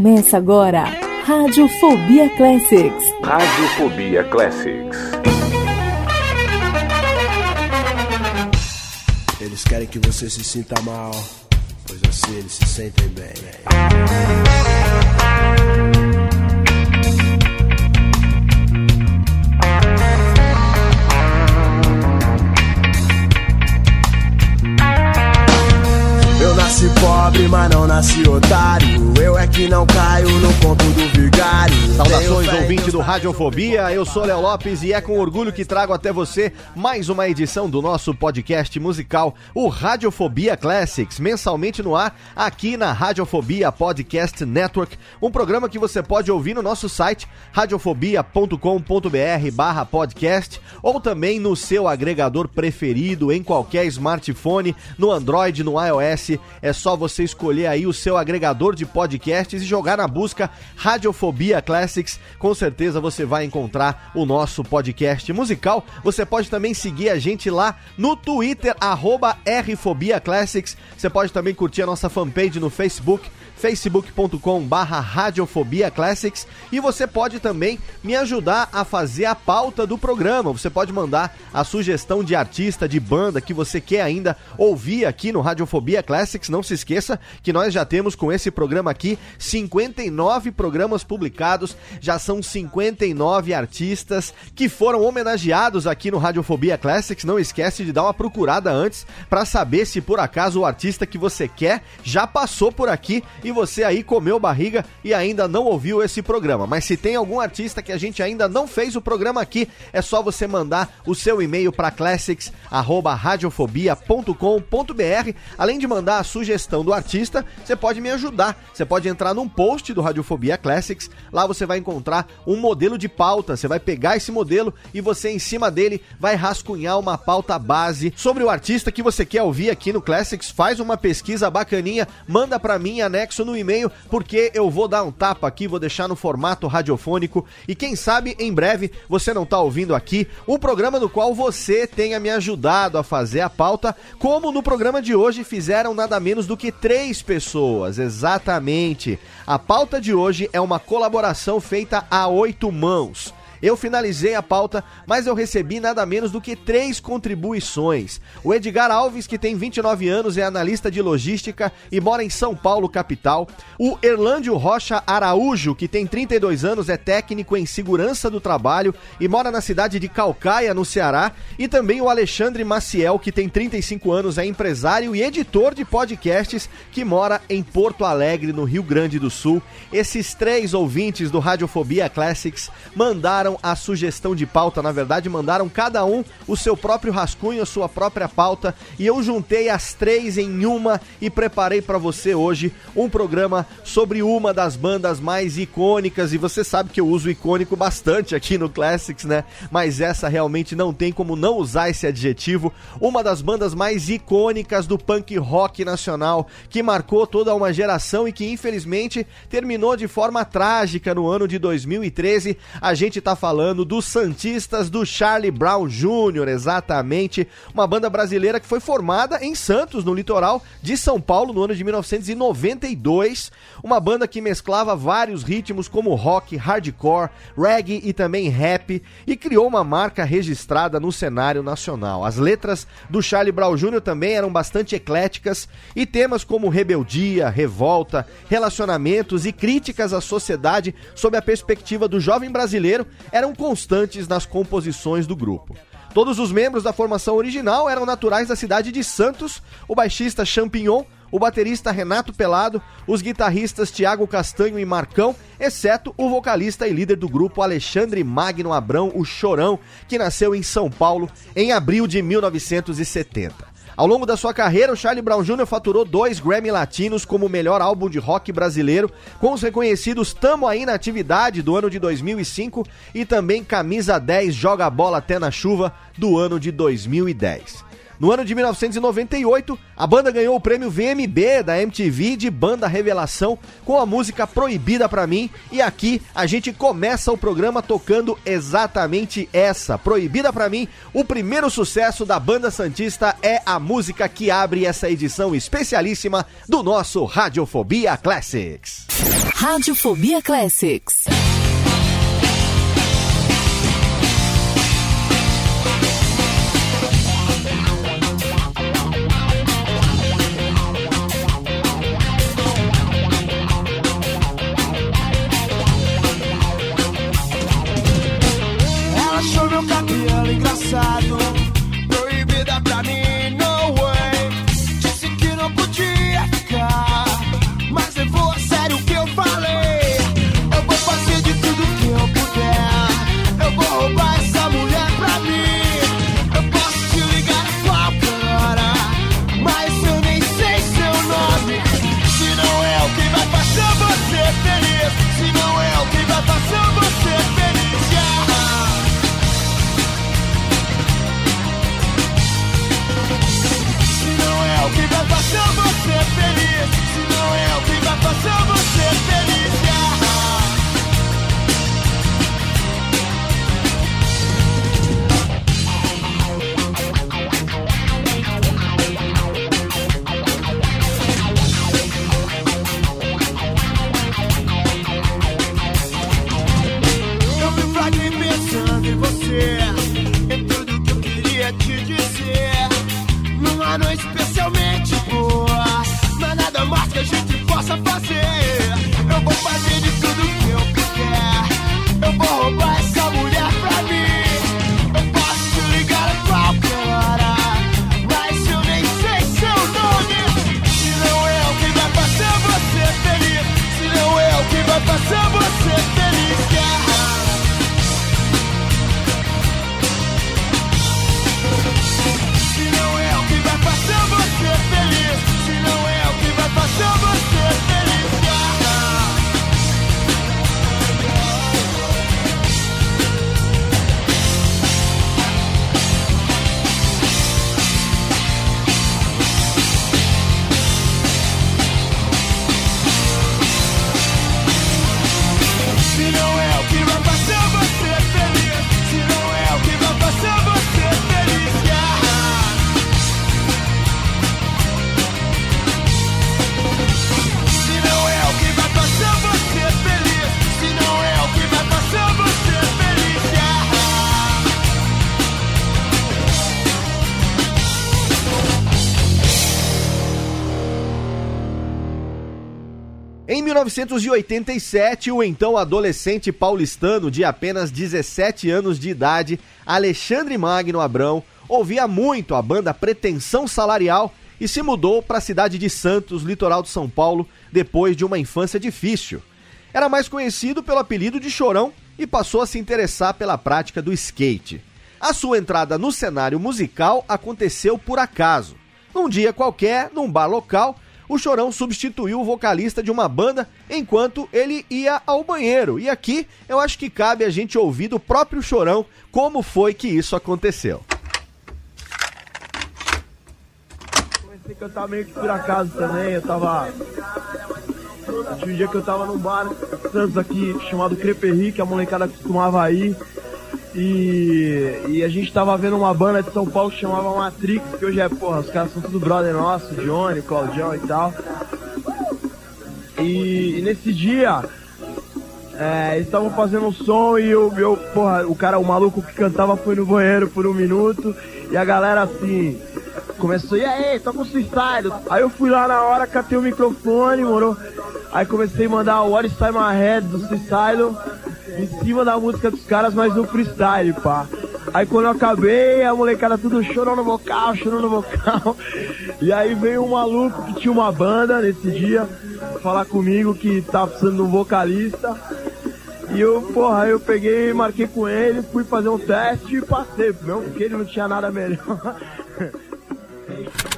Começa agora, Radiofobia Classics. Radiofobia Classics. Eles querem que você se sinta mal, pois assim eles se sentem bem. Eu nasci pobre, mas não nasci otário. Eu é que não caio no conto do vigário. Saudações, ouvinte do Radiofobia. Eu sou Léo Lopes e é com orgulho que trago até você mais uma edição do nosso podcast musical, o Radiofobia Classics, mensalmente no ar, aqui na Radiofobia Podcast Network, um programa que você pode ouvir no nosso site radiofobia.com.br barra podcast ou também no seu agregador preferido em qualquer smartphone, no Android, no iOS. É só você escolher aí o seu agregador de podcasts e jogar na busca Radiofobia Classics. Com certeza você vai encontrar o nosso podcast musical. Você pode também seguir a gente lá no Twitter, arroba Classics. Você pode também curtir a nossa fanpage no Facebook facebook.com barra Radiofobia Classics e você pode também me ajudar a fazer a pauta do programa. Você pode mandar a sugestão de artista, de banda que você quer ainda ouvir aqui no Radiofobia Classics. Não se esqueça que nós já temos com esse programa aqui 59 programas publicados, já são 59 artistas que foram homenageados aqui no Radiofobia Classics. Não esquece de dar uma procurada antes para saber se por acaso o artista que você quer já passou por aqui você aí comeu barriga e ainda não ouviu esse programa. Mas se tem algum artista que a gente ainda não fez o programa aqui, é só você mandar o seu e-mail para classics@radiofobia.com.br. Além de mandar a sugestão do artista, você pode me ajudar. Você pode entrar num post do Radiofobia Classics, lá você vai encontrar um modelo de pauta. Você vai pegar esse modelo e você em cima dele vai rascunhar uma pauta base sobre o artista que você quer ouvir aqui no Classics. Faz uma pesquisa bacaninha, manda para mim anexo no e-mail, porque eu vou dar um tapa aqui, vou deixar no formato radiofônico e quem sabe em breve você não tá ouvindo aqui um programa no qual você tenha me ajudado a fazer a pauta, como no programa de hoje fizeram nada menos do que três pessoas, exatamente. A pauta de hoje é uma colaboração feita a oito mãos. Eu finalizei a pauta, mas eu recebi nada menos do que três contribuições. O Edgar Alves, que tem 29 anos, é analista de logística e mora em São Paulo, capital. O Erlândio Rocha Araújo, que tem 32 anos, é técnico em segurança do trabalho e mora na cidade de Calcaia, no Ceará. E também o Alexandre Maciel, que tem 35 anos, é empresário e editor de podcasts, que mora em Porto Alegre, no Rio Grande do Sul. Esses três ouvintes do Radiofobia Classics mandaram a sugestão de pauta, na verdade, mandaram cada um o seu próprio rascunho, a sua própria pauta, e eu juntei as três em uma e preparei para você hoje um programa sobre uma das bandas mais icônicas, e você sabe que eu uso icônico bastante aqui no Classics, né? Mas essa realmente não tem como não usar esse adjetivo. Uma das bandas mais icônicas do punk rock nacional, que marcou toda uma geração e que infelizmente terminou de forma trágica no ano de 2013. A gente tá falando dos Santistas do Charlie Brown Jr., exatamente, uma banda brasileira que foi formada em Santos, no litoral de São Paulo, no ano de 1992. Uma banda que mesclava vários ritmos como rock, hardcore, reggae e também rap e criou uma marca registrada no cenário nacional. As letras do Charlie Brown Jr. também eram bastante ecléticas e temas como rebeldia, revolta, relacionamentos e críticas à sociedade sob a perspectiva do jovem brasileiro eram constantes nas composições do grupo. Todos os membros da formação original eram naturais da cidade de Santos, o baixista Champignon, o baterista Renato Pelado, os guitarristas Tiago Castanho e Marcão, exceto o vocalista e líder do grupo Alexandre Magno Abrão, o Chorão, que nasceu em São Paulo em abril de 1970. Ao longo da sua carreira, o Charlie Brown Jr. faturou dois Grammy Latinos como melhor álbum de rock brasileiro, com os reconhecidos Tamo Aí na Atividade do ano de 2005 e também Camisa 10 Joga Bola Até na Chuva do ano de 2010. No ano de 1998, a banda ganhou o prêmio VMB da MTV de Banda Revelação com a música Proibida Pra Mim. E aqui a gente começa o programa tocando exatamente essa, Proibida Pra Mim. O primeiro sucesso da banda Santista é a música que abre essa edição especialíssima do nosso Radiofobia Classics. Radiofobia Classics. Em tudo que eu queria te dizer. Numa noite especialmente boa Não nada mais que a gente possa fazer 1987, o então adolescente paulistano de apenas 17 anos de idade, Alexandre Magno Abrão, ouvia muito a banda Pretensão Salarial e se mudou para a cidade de Santos, litoral de São Paulo, depois de uma infância difícil. Era mais conhecido pelo apelido de Chorão e passou a se interessar pela prática do skate. A sua entrada no cenário musical aconteceu por acaso. Num dia qualquer, num bar local, o Chorão substituiu o vocalista de uma banda enquanto ele ia ao banheiro. E aqui eu acho que cabe a gente ouvir do próprio Chorão como foi que isso aconteceu. Comecei a cantar meio que por acaso também, eu tava. Tinha um dia que eu tava num bar Santos aqui chamado Creperri, que a molecada costumava ir. E, e a gente tava vendo uma banda de São Paulo que chamava Matrix, que hoje é, porra, os caras são tudo brother nosso, Johnny, Claudião e tal. E, e nesse dia, é, eles estavam fazendo um som e o meu, porra, o cara, o maluco que cantava foi no banheiro por um minuto e a galera assim começou, e aí, tô com freestyle. Aí eu fui lá na hora, catei o microfone, moro? Aí comecei a mandar o What Time Ahead do freestyle em cima da música dos caras, mas no freestyle, pá. Aí quando eu acabei, a molecada tudo chorando no vocal, chorando no vocal. E aí veio um maluco que tinha uma banda nesse dia falar comigo que tava precisando de um vocalista. E eu, porra, eu peguei, marquei com ele, fui fazer um teste e passei, porque ele não tinha nada melhor.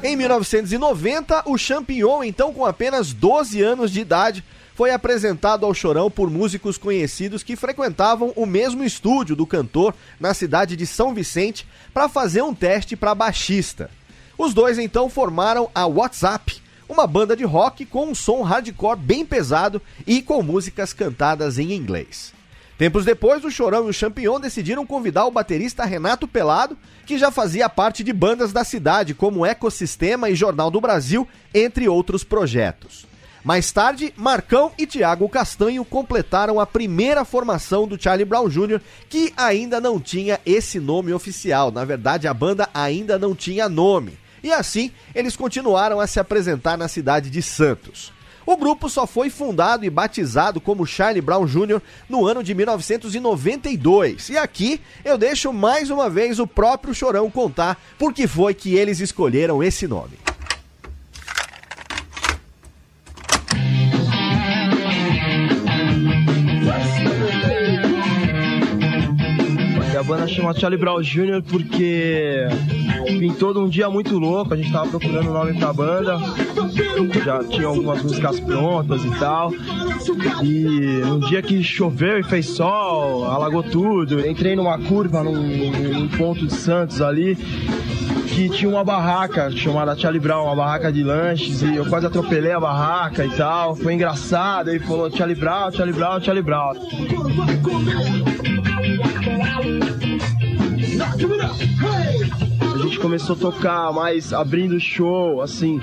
Em 1990, o Champignon, então com apenas 12 anos de idade, foi apresentado ao Chorão por músicos conhecidos que frequentavam o mesmo estúdio do cantor na cidade de São Vicente para fazer um teste para baixista. Os dois então formaram a WhatsApp, uma banda de rock com um som hardcore bem pesado e com músicas cantadas em inglês. Tempos depois, o Chorão e o Champignon decidiram convidar o baterista Renato Pelado, que já fazia parte de bandas da cidade como Ecosistema e Jornal do Brasil, entre outros projetos. Mais tarde, Marcão e Tiago Castanho completaram a primeira formação do Charlie Brown Jr., que ainda não tinha esse nome oficial. Na verdade, a banda ainda não tinha nome. E assim, eles continuaram a se apresentar na cidade de Santos. O grupo só foi fundado e batizado como Charlie Brown Jr. no ano de 1992. E aqui eu deixo mais uma vez o próprio Chorão contar por que foi que eles escolheram esse nome. A banda chama Charlie Brown Jr. porque pintou de um dia muito louco, a gente tava procurando o nome pra banda, já tinha algumas músicas prontas e tal. E um dia que choveu e fez sol, alagou tudo, entrei numa curva num, num ponto de Santos ali que tinha uma barraca chamada Charlie Brown, uma barraca de lanches, e eu quase atropelei a barraca e tal. Foi engraçado, aí falou Charlie Brown, Charlie Brown, Charlie Brown. A gente começou a tocar mais abrindo show, assim.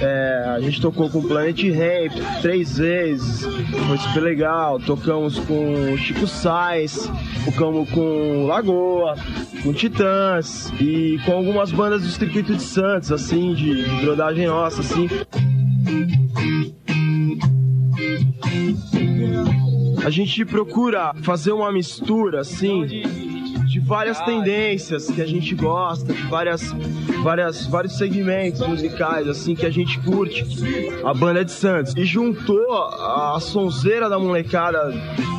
É, a gente tocou com Planet Ramp três vezes, foi super legal. Tocamos com Chico Sainz, tocamos com Lagoa, com Titãs e com algumas bandas do circuito de Santos, assim, de, de brodagem nossa, assim. A gente procura fazer uma mistura, assim, de várias tendências que a gente gosta, de várias, várias, vários segmentos musicais assim que a gente curte. A banda é de Santos e juntou a sonzeira da molecada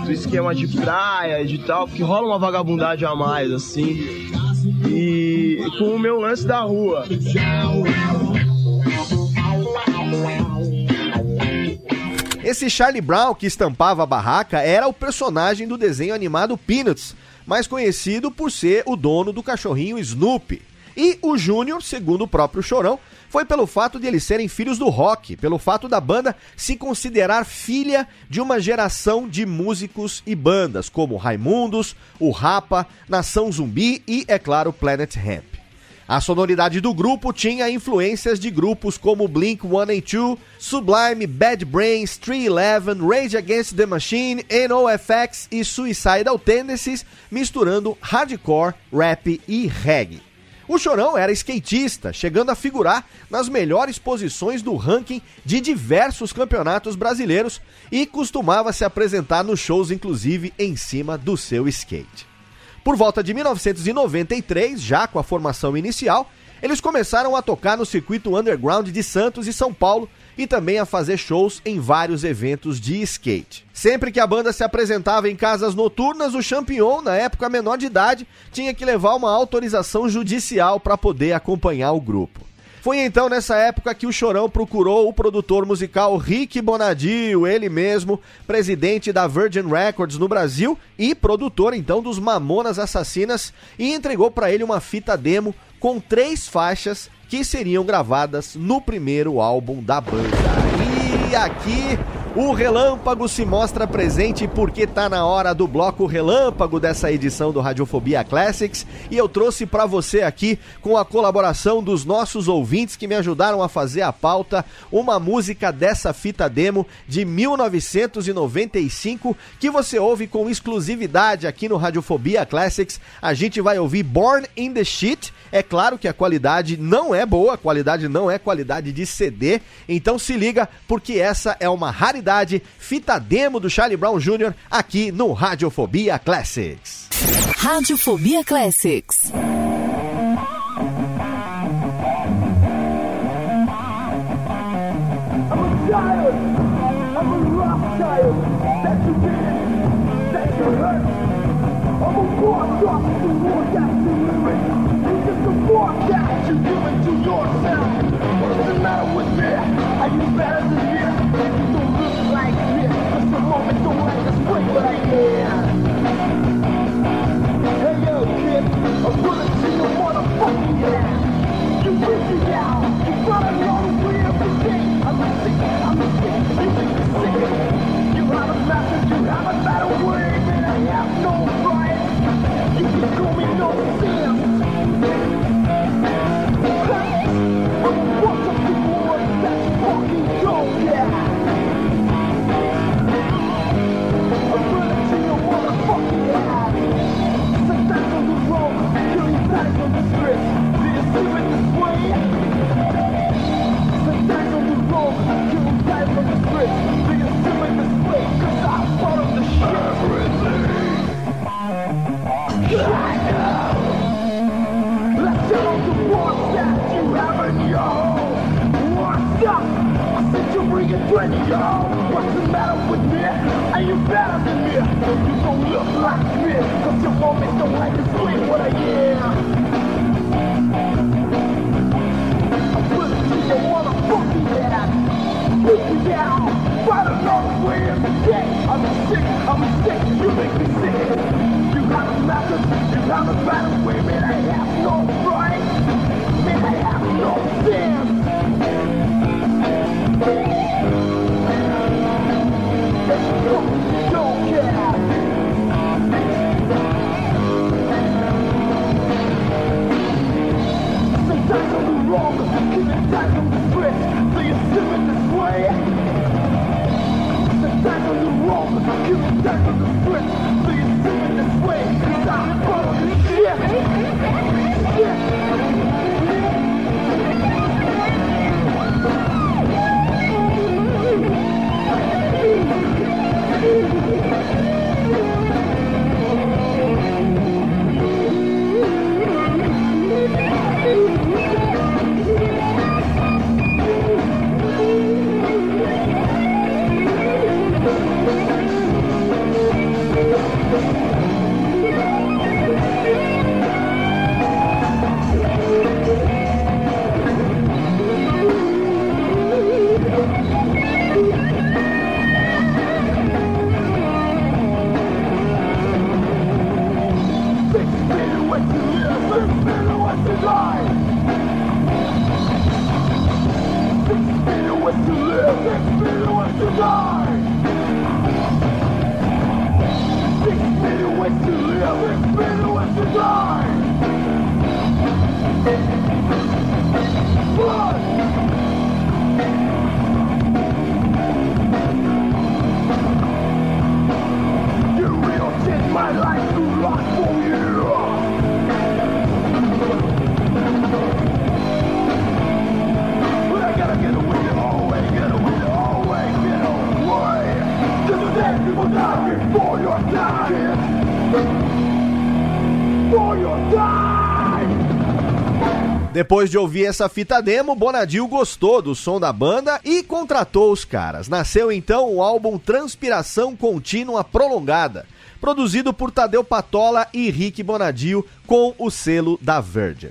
do esquema de praia e de tal, que rola uma vagabundade a mais assim. E com o meu lance da rua. Esse Charlie Brown que estampava a barraca era o personagem do desenho animado Peanuts, mais conhecido por ser o dono do cachorrinho Snoopy. E o Júnior, segundo o próprio Chorão, foi pelo fato de eles serem filhos do rock, pelo fato da banda se considerar filha de uma geração de músicos e bandas, como Raimundos, o Rapa, Nação Zumbi e, é claro, Planet Hemp. A sonoridade do grupo tinha influências de grupos como Blink-182, Sublime, Bad Brains, 311, Rage Against the Machine, NoFX e Suicidal Tendencies, misturando hardcore, rap e reggae. O Chorão era skatista, chegando a figurar nas melhores posições do ranking de diversos campeonatos brasileiros e costumava se apresentar nos shows, inclusive em cima do seu skate. Por volta de 1993, já com a formação inicial, eles começaram a tocar no circuito underground de Santos e São Paulo e também a fazer shows em vários eventos de skate. Sempre que a banda se apresentava em casas noturnas, o Champignon, na época menor de idade, tinha que levar uma autorização judicial para poder acompanhar o grupo. Foi então nessa época que o Chorão procurou o produtor musical Rick Bonadio, ele mesmo, presidente da Virgin Records no Brasil e produtor então dos Mamonas Assassinas, e entregou para ele uma fita demo com três faixas que seriam gravadas no primeiro álbum da banda. E aqui o Relâmpago se mostra presente porque tá na hora do bloco Relâmpago dessa edição do Radiofobia Classics e eu trouxe para você aqui com a colaboração dos nossos ouvintes que me ajudaram a fazer a pauta uma música dessa fita demo de 1995 que você ouve com exclusividade aqui no Radiofobia Classics. A gente vai ouvir Born in the Shit. É claro que a qualidade não é boa, a qualidade não é qualidade de CD, então se liga porque essa é uma raridade fita demo do Charlie Brown Jr. aqui no Radiofobia Classics. Radiofobia Classics. Forecast you When yo, what's the matter with me? Are you better than me? You don't look like me, cause your woman don't like to sleep what I am. I put it to your motherfucking head. Put you down, find another way in the. I'm sick, I'm sick, you make me sick. You have a method, you have a better way, man. I have no right, man. I have no sense. You can turn with the switch, so you see it this way. Stop. Depois de ouvir essa fita demo, Bonadil gostou do som da banda e contratou os caras. Nasceu então o álbum Transpiração Contínua Prolongada, produzido por Tadeu Patola e Rick Bonadil com o selo da Virgin.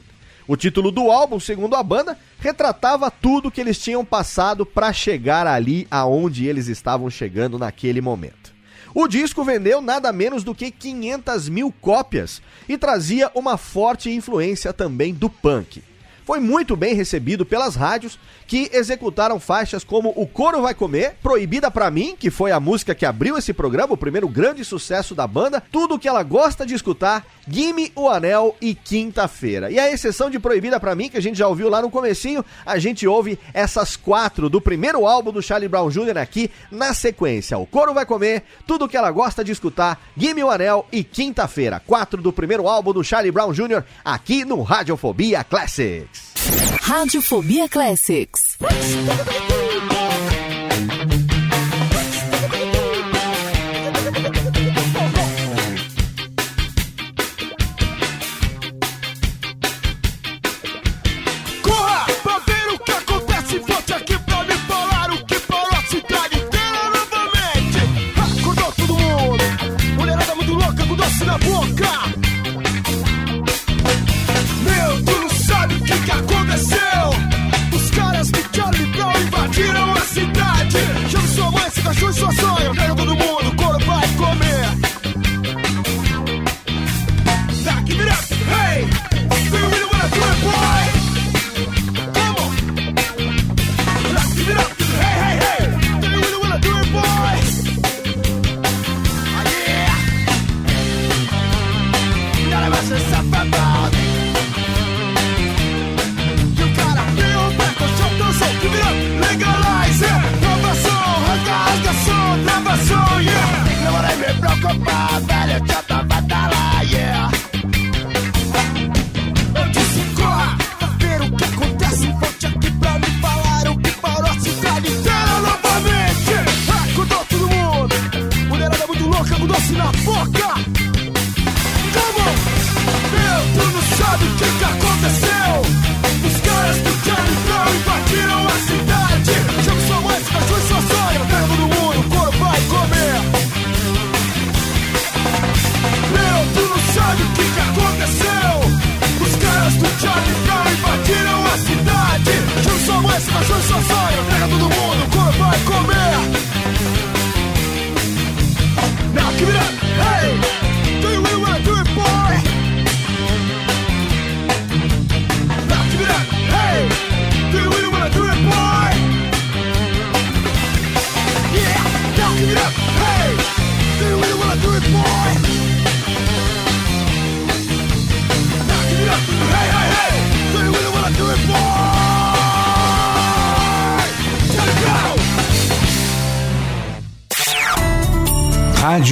O título do álbum, segundo a banda, retratava tudo que eles tinham passado para chegar ali aonde eles estavam chegando naquele momento. O disco vendeu nada menos do que 500 mil cópias e trazia uma forte influência também do punk. Foi muito bem recebido pelas rádios que executaram faixas como O Coro Vai Comer, Proibida Pra Mim, que foi a música que abriu esse programa, o primeiro grande sucesso da banda, Tudo Que Ela Gosta de Escutar, Gimme o Anel e Quinta-feira. E a exceção de Proibida Pra Mim, que a gente já ouviu lá no comecinho, a gente ouve essas quatro do primeiro álbum do Charlie Brown Jr. aqui na sequência. O Coro Vai Comer, Tudo Que Ela Gosta de Escutar, Gimme o Anel e Quinta-feira. Quatro do primeiro álbum do Charlie Brown Jr. aqui no Radiofobia Classics. Radiofobia Classics. seu sonho. Quero Esse cachorro só sai, pega todo mundo quando vai comer.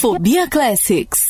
Fobia Classics.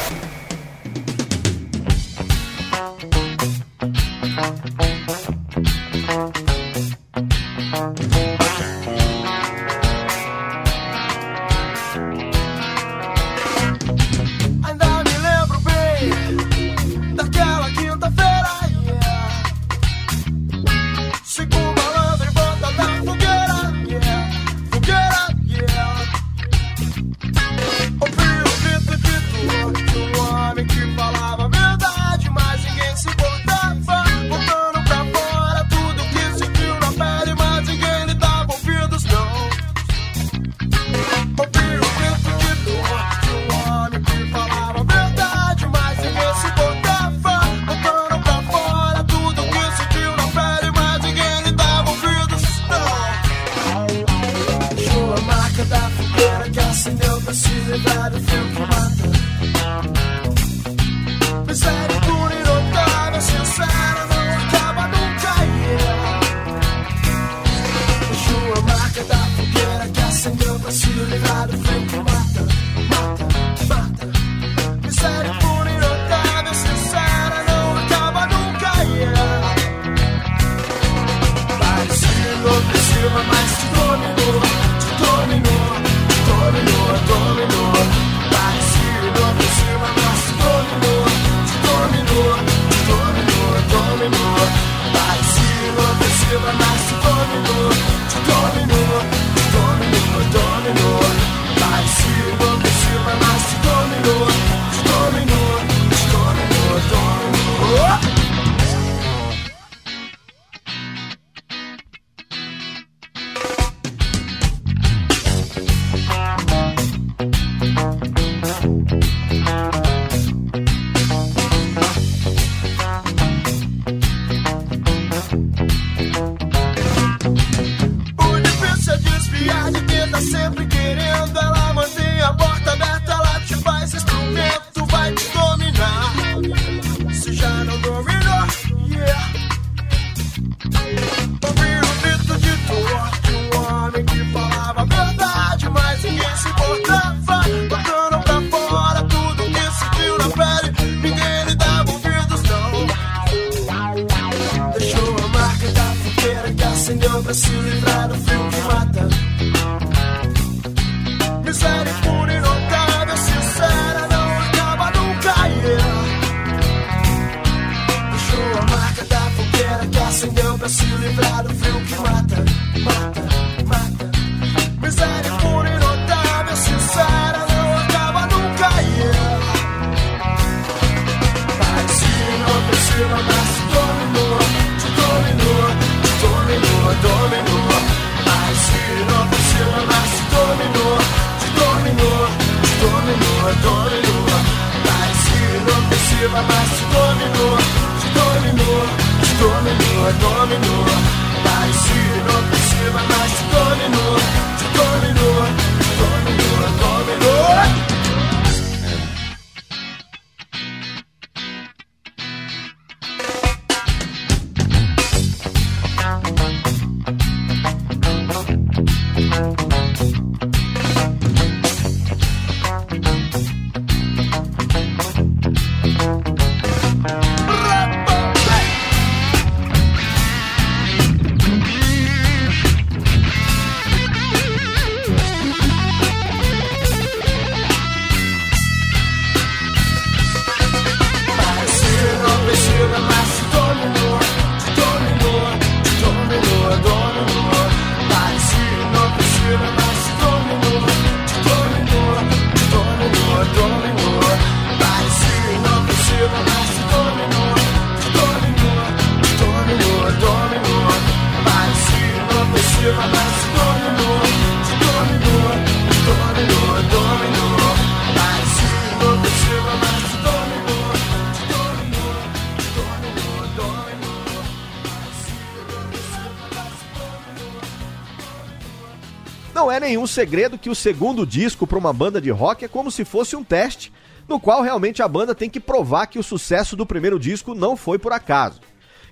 Nenhum segredo que o segundo disco para uma banda de rock é como se fosse um teste, no qual realmente a banda tem que provar que o sucesso do primeiro disco não foi por acaso.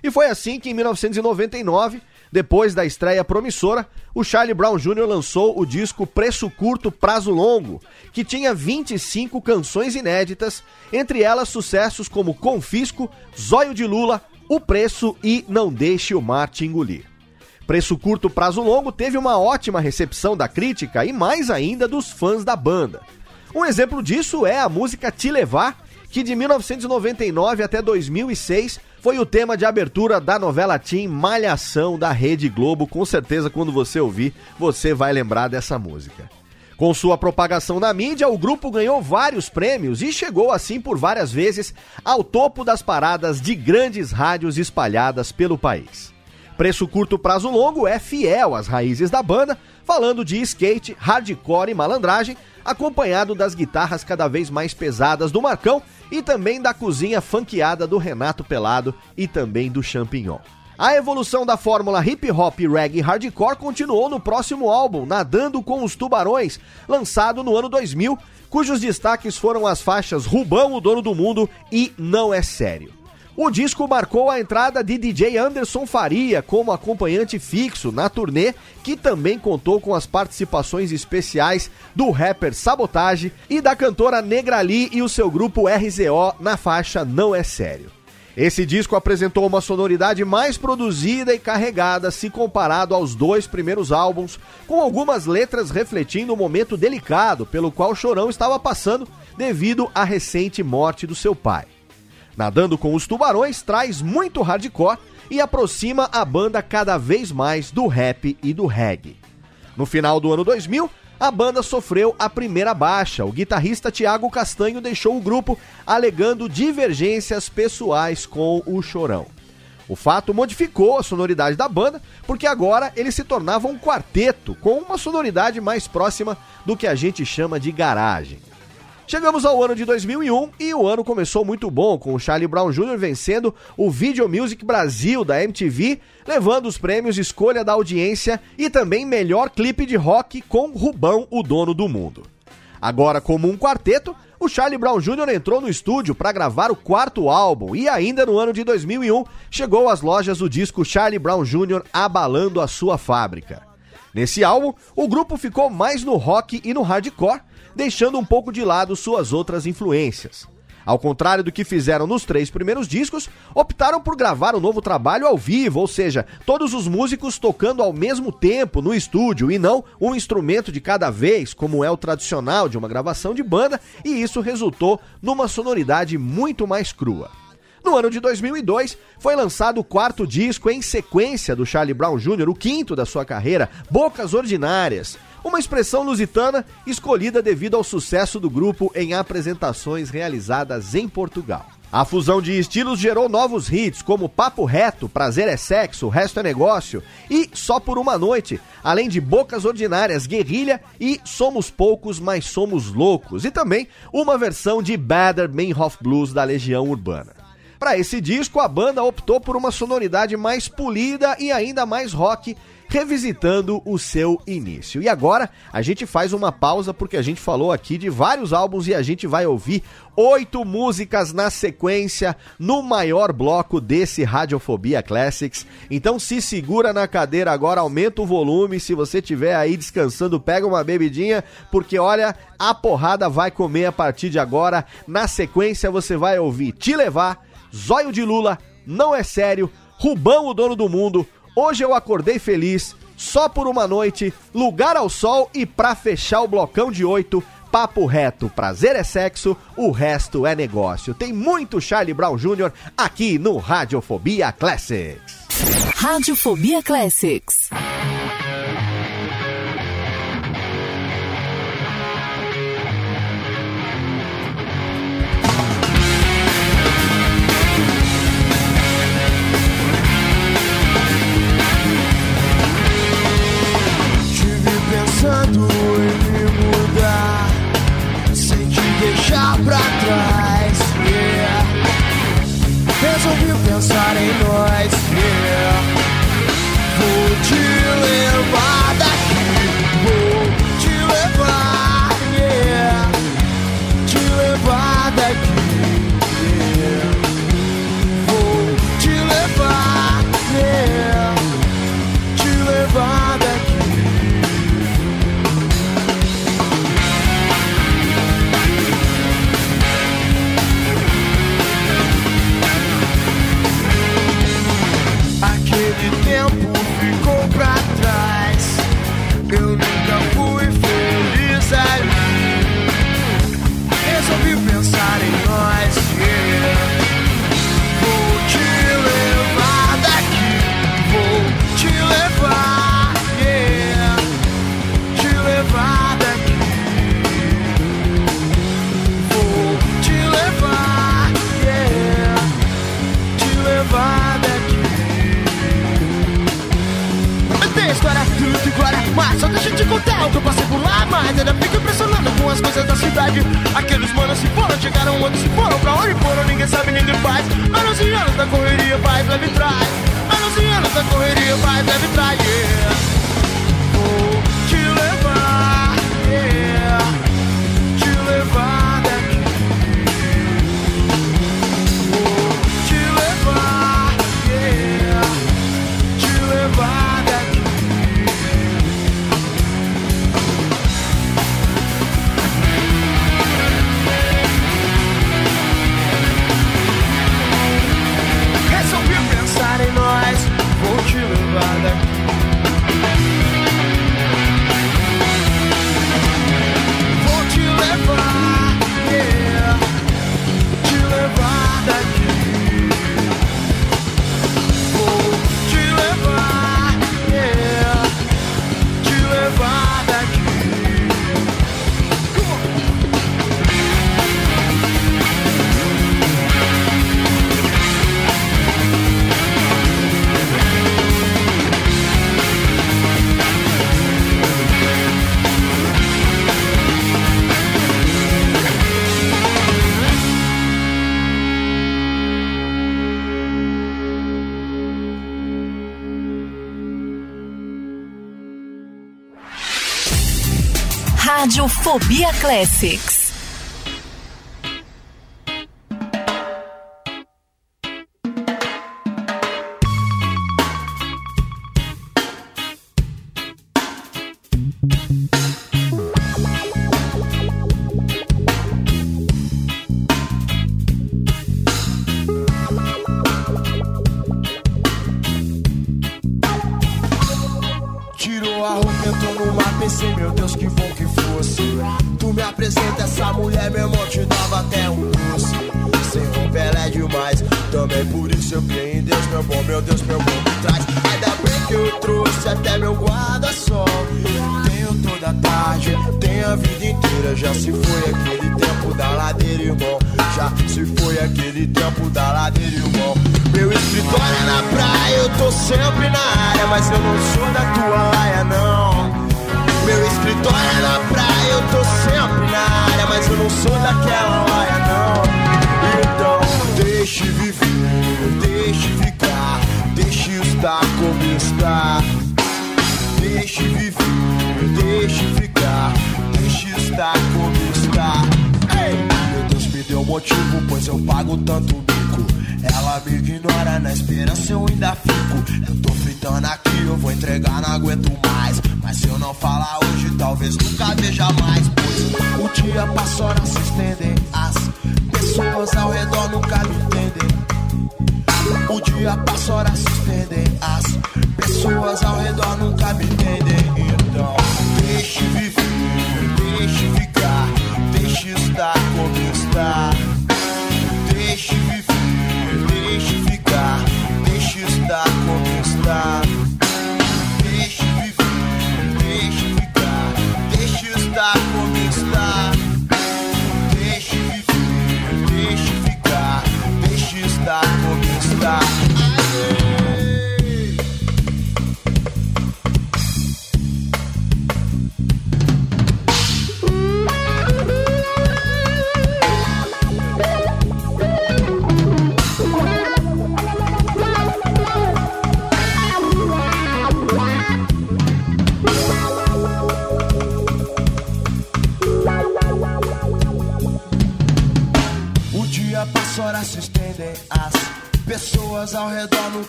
E foi assim que em 1999, Depois da estreia promissora, o Charlie Brown Jr. lançou o disco Preço Curto, Prazo Longo, que tinha 25 canções inéditas, entre elas sucessos como Confisco, Zóio de Lula, O Preço e Não Deixe o Mar Te Engolir. Preço Curto, Prazo Longo teve uma ótima recepção da crítica e mais ainda dos fãs da banda. Um exemplo disso é a música Te Levar, que de 1999 até 2006 foi o tema de abertura da novela Tim Malhação da Rede Globo. Com certeza, quando você ouvir, você vai lembrar dessa música. Com sua propagação na mídia, o grupo ganhou vários prêmios e chegou assim por várias vezes ao topo das paradas de grandes rádios espalhadas pelo país. Preço curto, prazo longo é fiel às raízes da banda, falando de skate, hardcore e malandragem, acompanhado das guitarras cada vez mais pesadas do Marcão e também da cozinha funkeada do Renato Pelado e também do Champignon. A evolução da fórmula hip hop, reggae e hardcore continuou no próximo álbum, Nadando com os Tubarões, lançado no ano 2000, cujos destaques foram as faixas Rubão, o Dono do Mundo e Não é Sério. O disco marcou a entrada de DJ Anderson Faria como acompanhante fixo na turnê, que também contou com as participações especiais do rapper Sabotage e da cantora Negrali e o seu grupo RZO na faixa Não é Sério. Esse disco apresentou uma sonoridade mais produzida e carregada se comparado aos dois primeiros álbuns, com algumas letras refletindo o momento delicado pelo qual Chorão estava passando devido à recente morte do seu pai. Nadando com os Tubarões traz muito hardcore e aproxima a banda cada vez mais do rap e do reggae. No final do ano 2000, a banda sofreu a primeira baixa. O guitarrista Tiago Castanho deixou o grupo alegando divergências pessoais com o Chorão. O fato modificou a sonoridade da banda, porque agora ele se tornava um quarteto com uma sonoridade mais próxima do que a gente chama de garagem. Chegamos ao ano de 2001 e o ano começou muito bom, com o Charlie Brown Jr. vencendo o Video Music Brasil da MTV, levando os prêmios Escolha da Audiência e também Melhor Clipe de Rock com Rubão, o dono do mundo. Agora, como um quarteto, o Charlie Brown Jr. entrou no estúdio para gravar o quarto álbum e ainda no ano de 2001 chegou às lojas o disco Charlie Brown Jr. abalando a sua fábrica. Nesse álbum, o grupo ficou mais no rock e no hardcore, deixando um pouco de lado suas outras influências. Ao contrário do que fizeram nos três primeiros discos, optaram por gravar o um novo trabalho ao vivo, ou seja, todos os músicos tocando ao mesmo tempo no estúdio e não um instrumento de cada vez, como é o tradicional de uma gravação de banda, e isso resultou numa sonoridade muito mais crua. No ano de 2002, foi lançado o quarto disco em sequência do Charlie Brown Jr., o quinto da sua carreira, Bocas Ordinárias, uma expressão lusitana escolhida devido ao sucesso do grupo em apresentações realizadas em Portugal. A fusão de estilos gerou novos hits como Papo Reto, Prazer é Sexo, Resto é Negócio e Só por uma Noite, além de Bocas Ordinárias, Guerrilha e Somos Poucos, mas Somos Loucos, e também uma versão de Better Man of Blues da Legião Urbana. Para esse disco, a banda optou por uma sonoridade mais polida e ainda mais rock, revisitando o seu início. E agora a gente faz uma pausa porque a gente falou aqui de vários álbuns e a gente vai ouvir oito músicas na sequência no maior bloco desse Radiofobia Classics. Então se segura na cadeira agora, aumenta o volume. Se você estiver aí descansando, pega uma bebidinha, porque olha, a porrada vai comer a partir de agora. Na sequência você vai ouvir Te Levar Zóio de Lula, Não é Sério, Rubão, o Dono do Mundo, Hoje eu acordei feliz, Só por uma Noite, Lugar ao Sol e pra fechar o blocão de oito, Papo reto, prazer é sexo, o resto é negócio. Tem muito Charlie Brown Jr. aqui no Radiofobia Classics. Radiofobia Classics. Pensando em me mudar sem te deixar pra trás. Yeah. Resolvi pensar em nós. Yeah. Vou te Fobia Classics.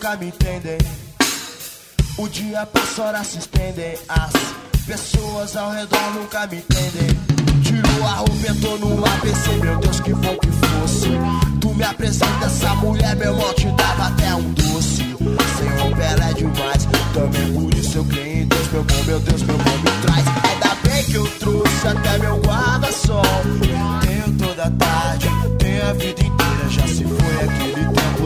nunca me entendem. O dia passa, horas se estendem. As pessoas ao redor nunca me entendem. Tiro a roupa, entrou no ABC, meu Deus, que bom que fosse. Tu me apresenta essa mulher, meu amor te dava até um doce. Sem roupa ela é demais, também por isso eu creio em Deus, meu bom, meu Deus, meu bom me traz. Ainda bem que eu trouxe até meu guarda-sol. Tenho toda a tarde, tenho a vida inteira, já se foi aquele tempo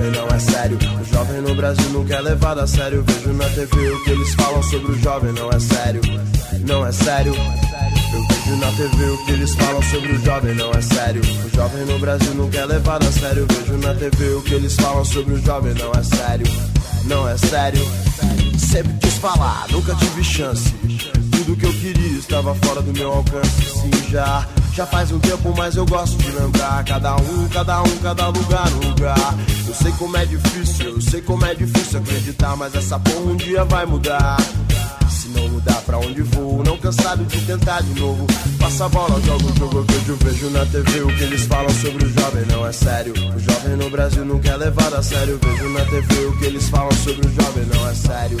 Jovem, não é sério. O jovem no Brasil nunca é levado a sério. Vejo na TV o que eles falam sobre o jovem, não é sério. Não é sério. Eu vejo na TV o que eles falam sobre o jovem, não é sério. O jovem no Brasil nunca é levado a sério. Vejo na TV o que eles falam sobre o jovem, não é sério. Não é sério. Sempre quis falar, nunca tive chance. Tudo que eu queria estava fora do meu alcance. Sim, já, já faz um tempo, mas eu gosto de lembrar. Cada um, cada um, cada lugar, lugar. Eu sei como é difícil, eu sei como é difícil acreditar, mas essa porra um dia vai mudar. Se não mudar pra onde vou, não cansado de tentar de novo. Passa a bola, jogo o jogo, eu vejo, na TV o que eles falam sobre o jovem, não é sério. O jovem no Brasil nunca é levado a sério. Vejo na TV o que eles falam sobre o jovem, não é sério.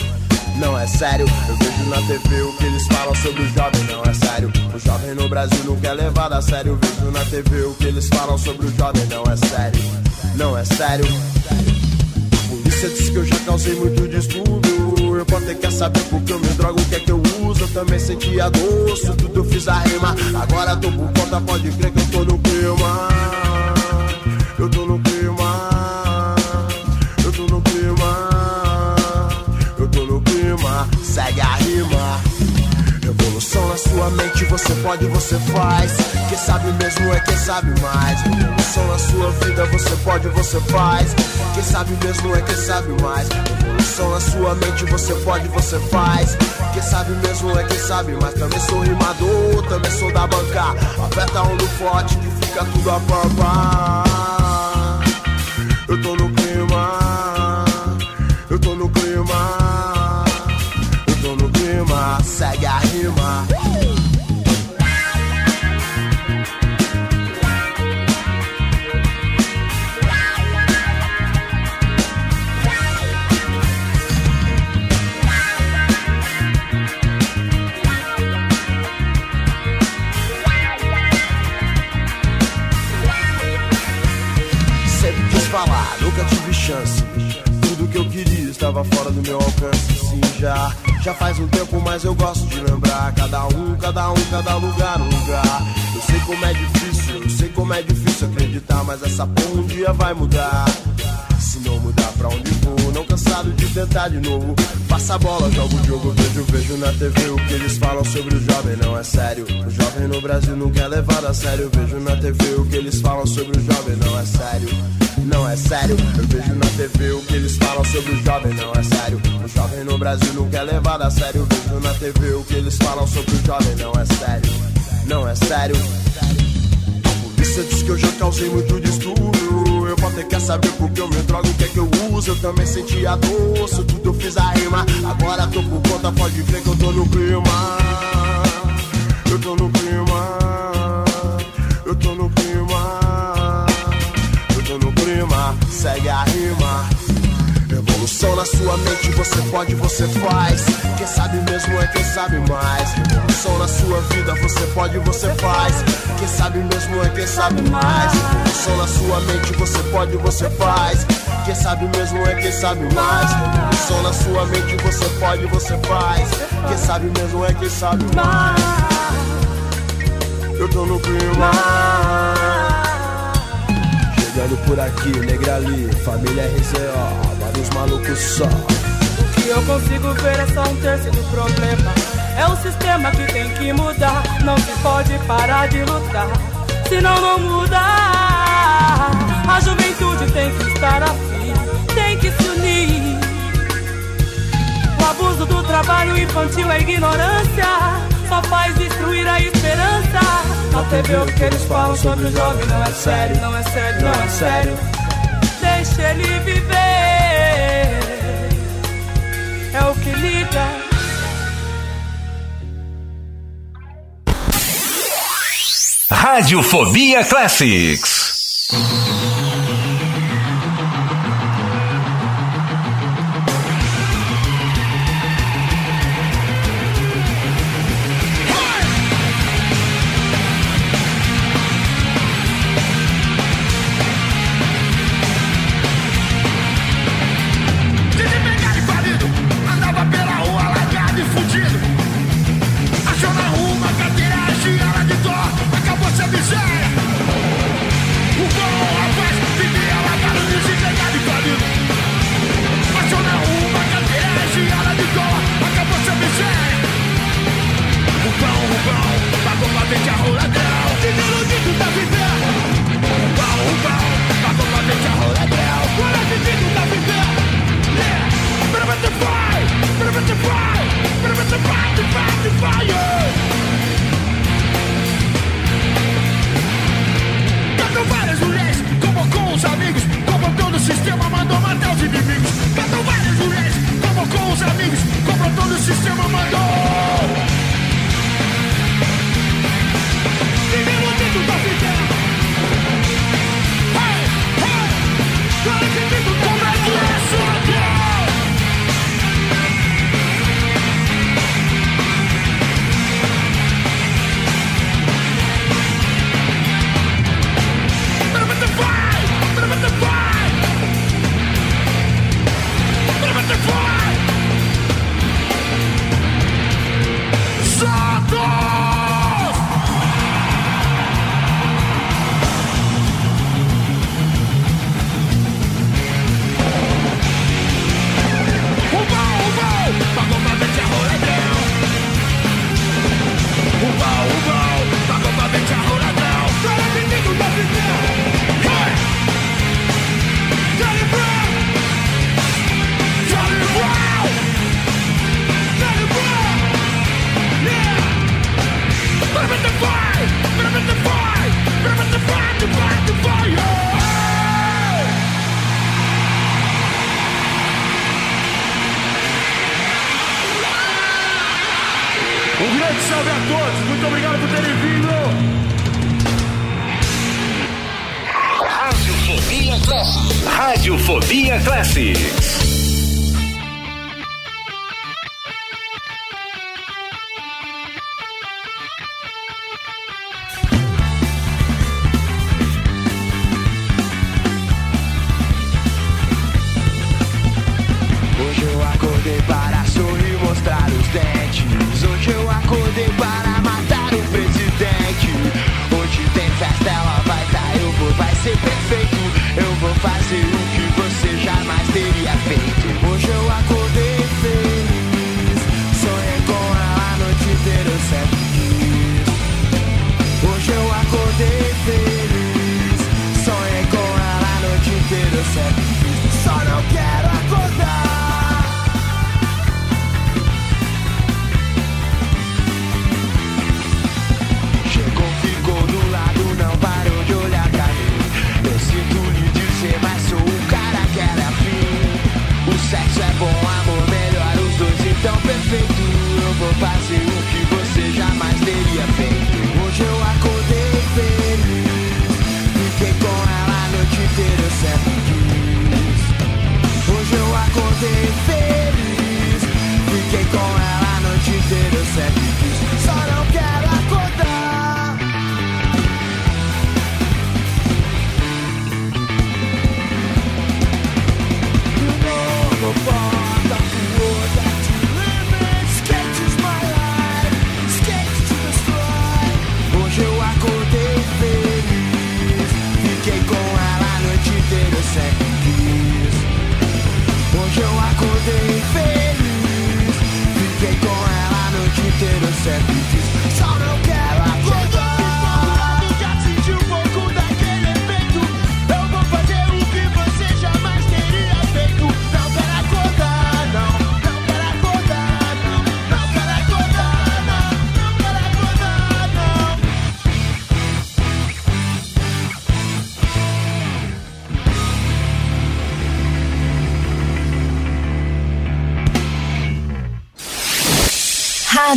Não é sério, eu vejo na TV o que eles falam sobre o jovem, não é sério. O jovem no Brasil nunca é levado a sério. Vejo na TV o que eles falam sobre o jovem, não é sério. Não é sério. Polícia diz que eu já causei muito distúrbio. Eu posso ter que saber porque eu me drogo, o que é que eu uso. Eu também senti a gosto, tudo eu fiz a rima. Agora tô por conta, pode crer que eu tô no clima. Eu tô no Revolução na sua mente, você pode, você faz. Quem sabe mesmo é quem sabe mais. Revolução na sua vida, você pode, você faz. Quem sabe mesmo é quem sabe mais. Revolução na sua mente, você pode, você faz. Quem sabe mesmo é quem sabe mais. Também sou rimador, também sou da banca. Aperta um do forte que fica tudo a pampa. Já, faz um tempo, mas eu gosto de lembrar. Cada um, cada um, cada lugar, um lugar. Eu sei como é difícil, eu sei como é difícil acreditar, mas essa porra um dia vai mudar. Se não mudar pra onde cansado de tentar de novo. Passa a bola, jogo o jogo, vejo, vejo na TV o que eles falam sobre o jovem, não é sério. O jovem no Brasil nunca é levado a sério. Vejo na TV o que eles falam sobre o jovem, não é sério. Não é sério, eu vejo na TV o que eles falam sobre o jovem, não é sério. O jovem no Brasil nunca é levado a sério. Vejo na TV o que eles falam sobre o jovem, não é sério. Não é sério. Polícia diz que eu já causei muito distúrbio. Eu vou ter que saber porque eu me drogo, o que é que eu uso. Eu também senti a doce, tudo eu fiz a rima. Agora tô por conta, pode crer que eu tô no clima. Eu tô no clima. Eu tô no clima. Eu tô no clima. Segue a rima. Revolução na sua mente, você pode, você faz. Quem sabe mesmo é quem sabe mais. Revolução na sua vida, você pode, você faz. Quem sabe mesmo é quem sabe mais. Revolução na sua mente, você pode, você faz. Quem sabe mesmo é quem sabe mais. Revolução na sua mente, você pode, você faz. Quem sabe mesmo é quem sabe mais. Eu tô no clima. Chegando por aqui, negra ali, família RZO, vários malucos só. O que eu consigo ver é só um terço do problema. É o sistema que tem que mudar. Não se pode parar de lutar, senão não muda. A juventude tem que estar afim, tem que se unir. O abuso do trabalho infantil é ignorância só faz destruir a esperança. Na TV o que eles falam sobre o jovem não é sério, não é sério, não é sério. Deixa ele viver, é o que liga. Radiofobia Classics.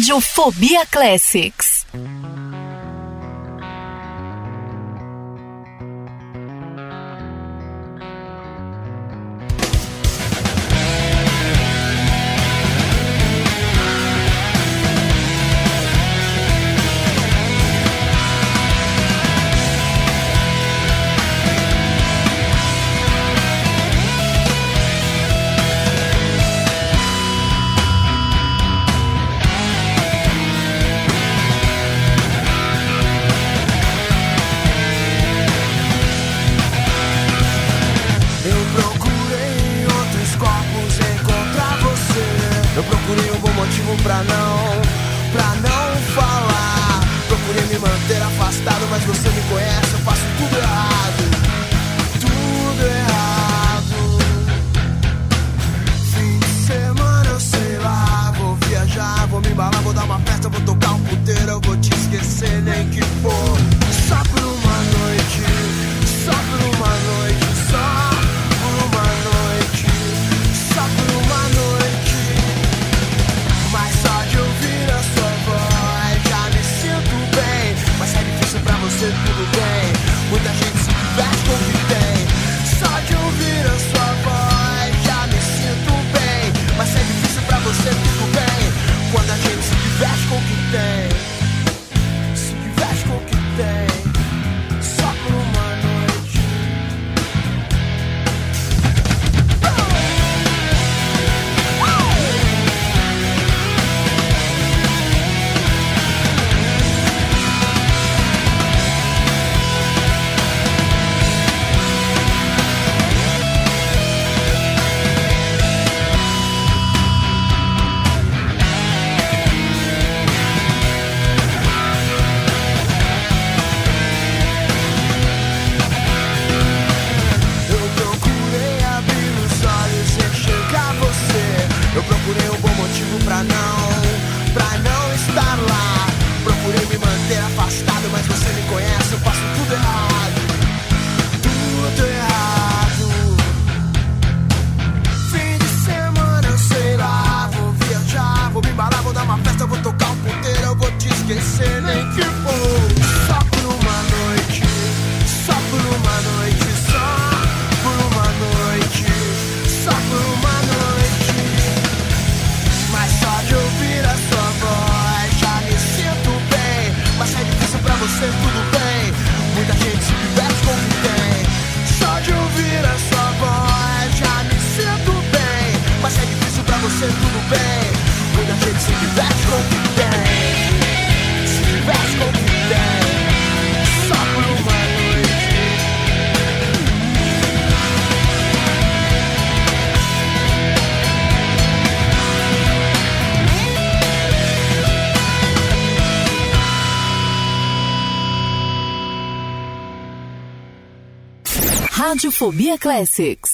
Radiofobia Classics. Radiofobia Classics.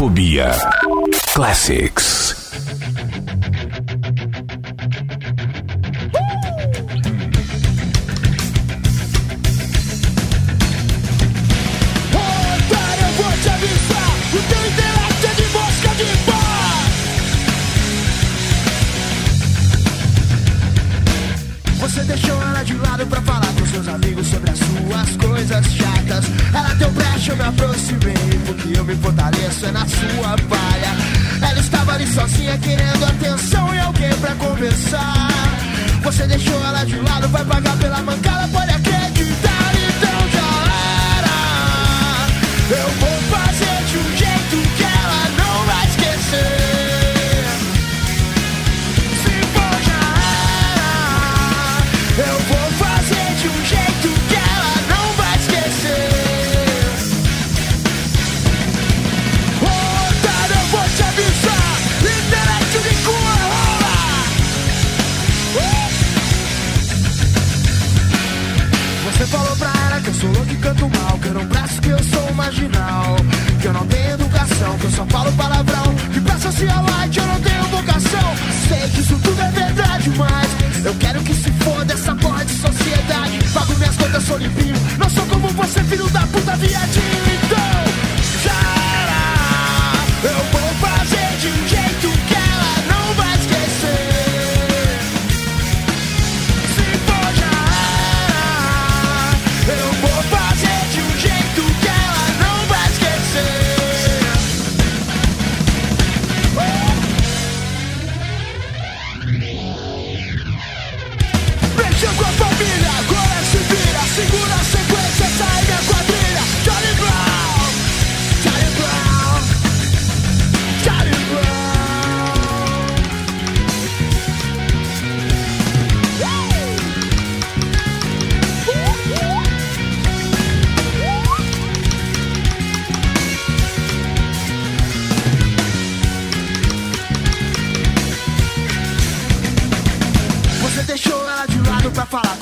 Radiofobia Classics.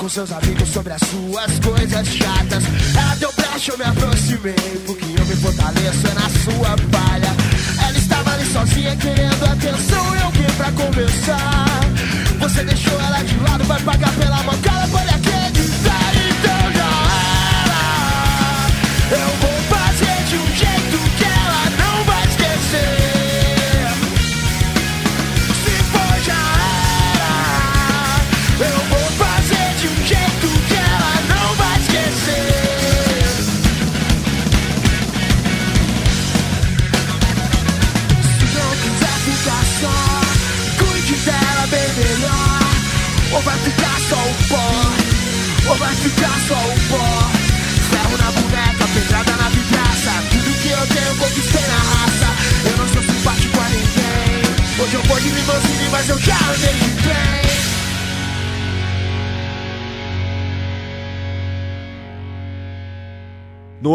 Com seus amigos sobre as suas coisas chatas. Ela deu brecha, eu me aproximei, porque eu me fortaleço é na sua palha. Ela estava ali sozinha querendo atenção e alguém pra conversar. Você deixou ela de lado, vai pagar pela mancada, pode acreditar,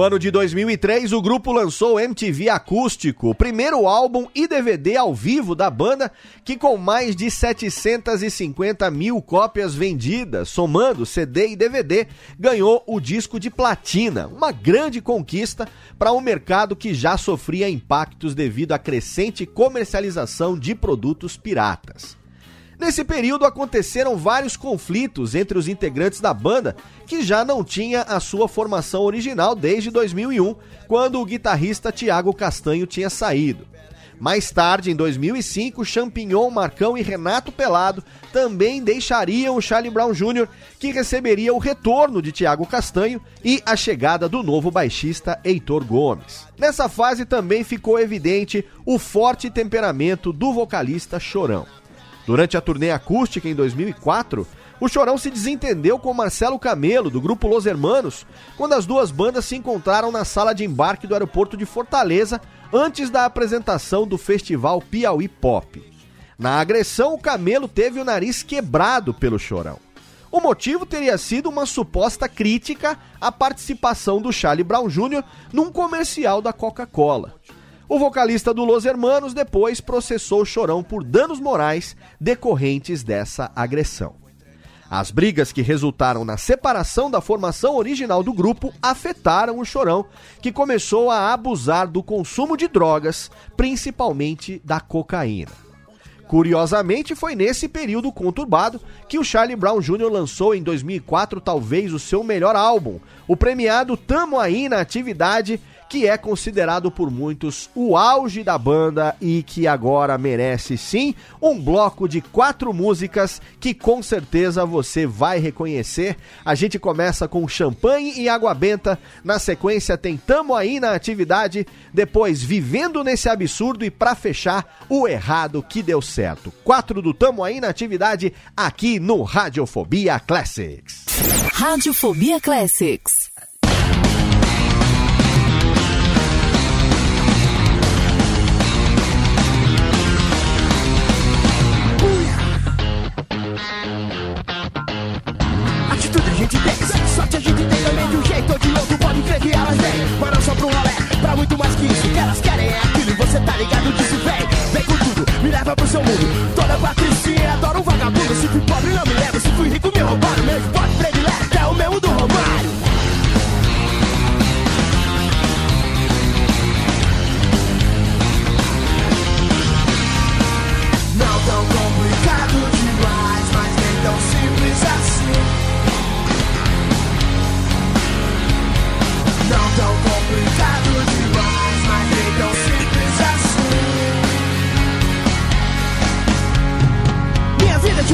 ano de 2003, o grupo lançou MTV Acústico, o primeiro álbum e DVD ao vivo da banda, que com mais de 750 mil cópias vendidas, somando CD e DVD, ganhou o disco de platina, uma grande conquista para um mercado que já sofria impactos devido à crescente comercialização de produtos piratas. Nesse período aconteceram vários conflitos entre os integrantes da banda, que já não tinha a sua formação original desde 2001, quando o guitarrista Tiago Castanho tinha saído. Mais tarde, em 2005, Champignon, Marcão e Renato Pelado também deixariam o Charlie Brown Jr., que receberia o retorno de Tiago Castanho e a chegada do novo baixista Heitor Gomes. Nessa fase também ficou evidente o forte temperamento do vocalista Chorão. Durante a turnê acústica em 2004, o Chorão se desentendeu com Marcelo Camelo, do grupo Los Hermanos, quando as duas bandas se encontraram na sala de embarque do aeroporto de Fortaleza antes da apresentação do festival Piauí Pop. Na agressão, o camelo teve o nariz quebrado pelo chorão. O motivo teria sido uma suposta crítica à participação do Charlie Brown Jr. num comercial da Coca-Cola. O vocalista do Los Hermanos depois processou o Chorão por danos morais decorrentes dessa agressão. As brigas que resultaram na separação da formação original do grupo afetaram o Chorão, que começou a abusar do consumo de drogas, principalmente da cocaína. Curiosamente, foi nesse período conturbado que o Charlie Brown Jr. lançou em 2004 talvez o seu melhor álbum, o premiado Tamo Aí na Atividade, que é considerado por muitos o auge da banda e que agora merece sim um bloco de quatro músicas que com certeza você vai reconhecer. A gente começa com Champanhe e Água Benta, na sequência tem Tamo Aí na Atividade, depois Vivendo Nesse Absurdo e para fechar, O Errado Que Deu Certo. Quatro do Tamo Aí na Atividade, aqui no Radiofobia Classics. Radiofobia Classics. Jeito ou de outro. Pode crer que elas vêm, mas não só pro rolê, pra muito mais que isso. O que elas querem é aquilo e você tá ligado disso, vem. Vem com tudo, me leva pro seu mundo. Toda patricinha adora um vagabundo. Se fui pobre, não me leva. Se fui rico, me roubaram. Meu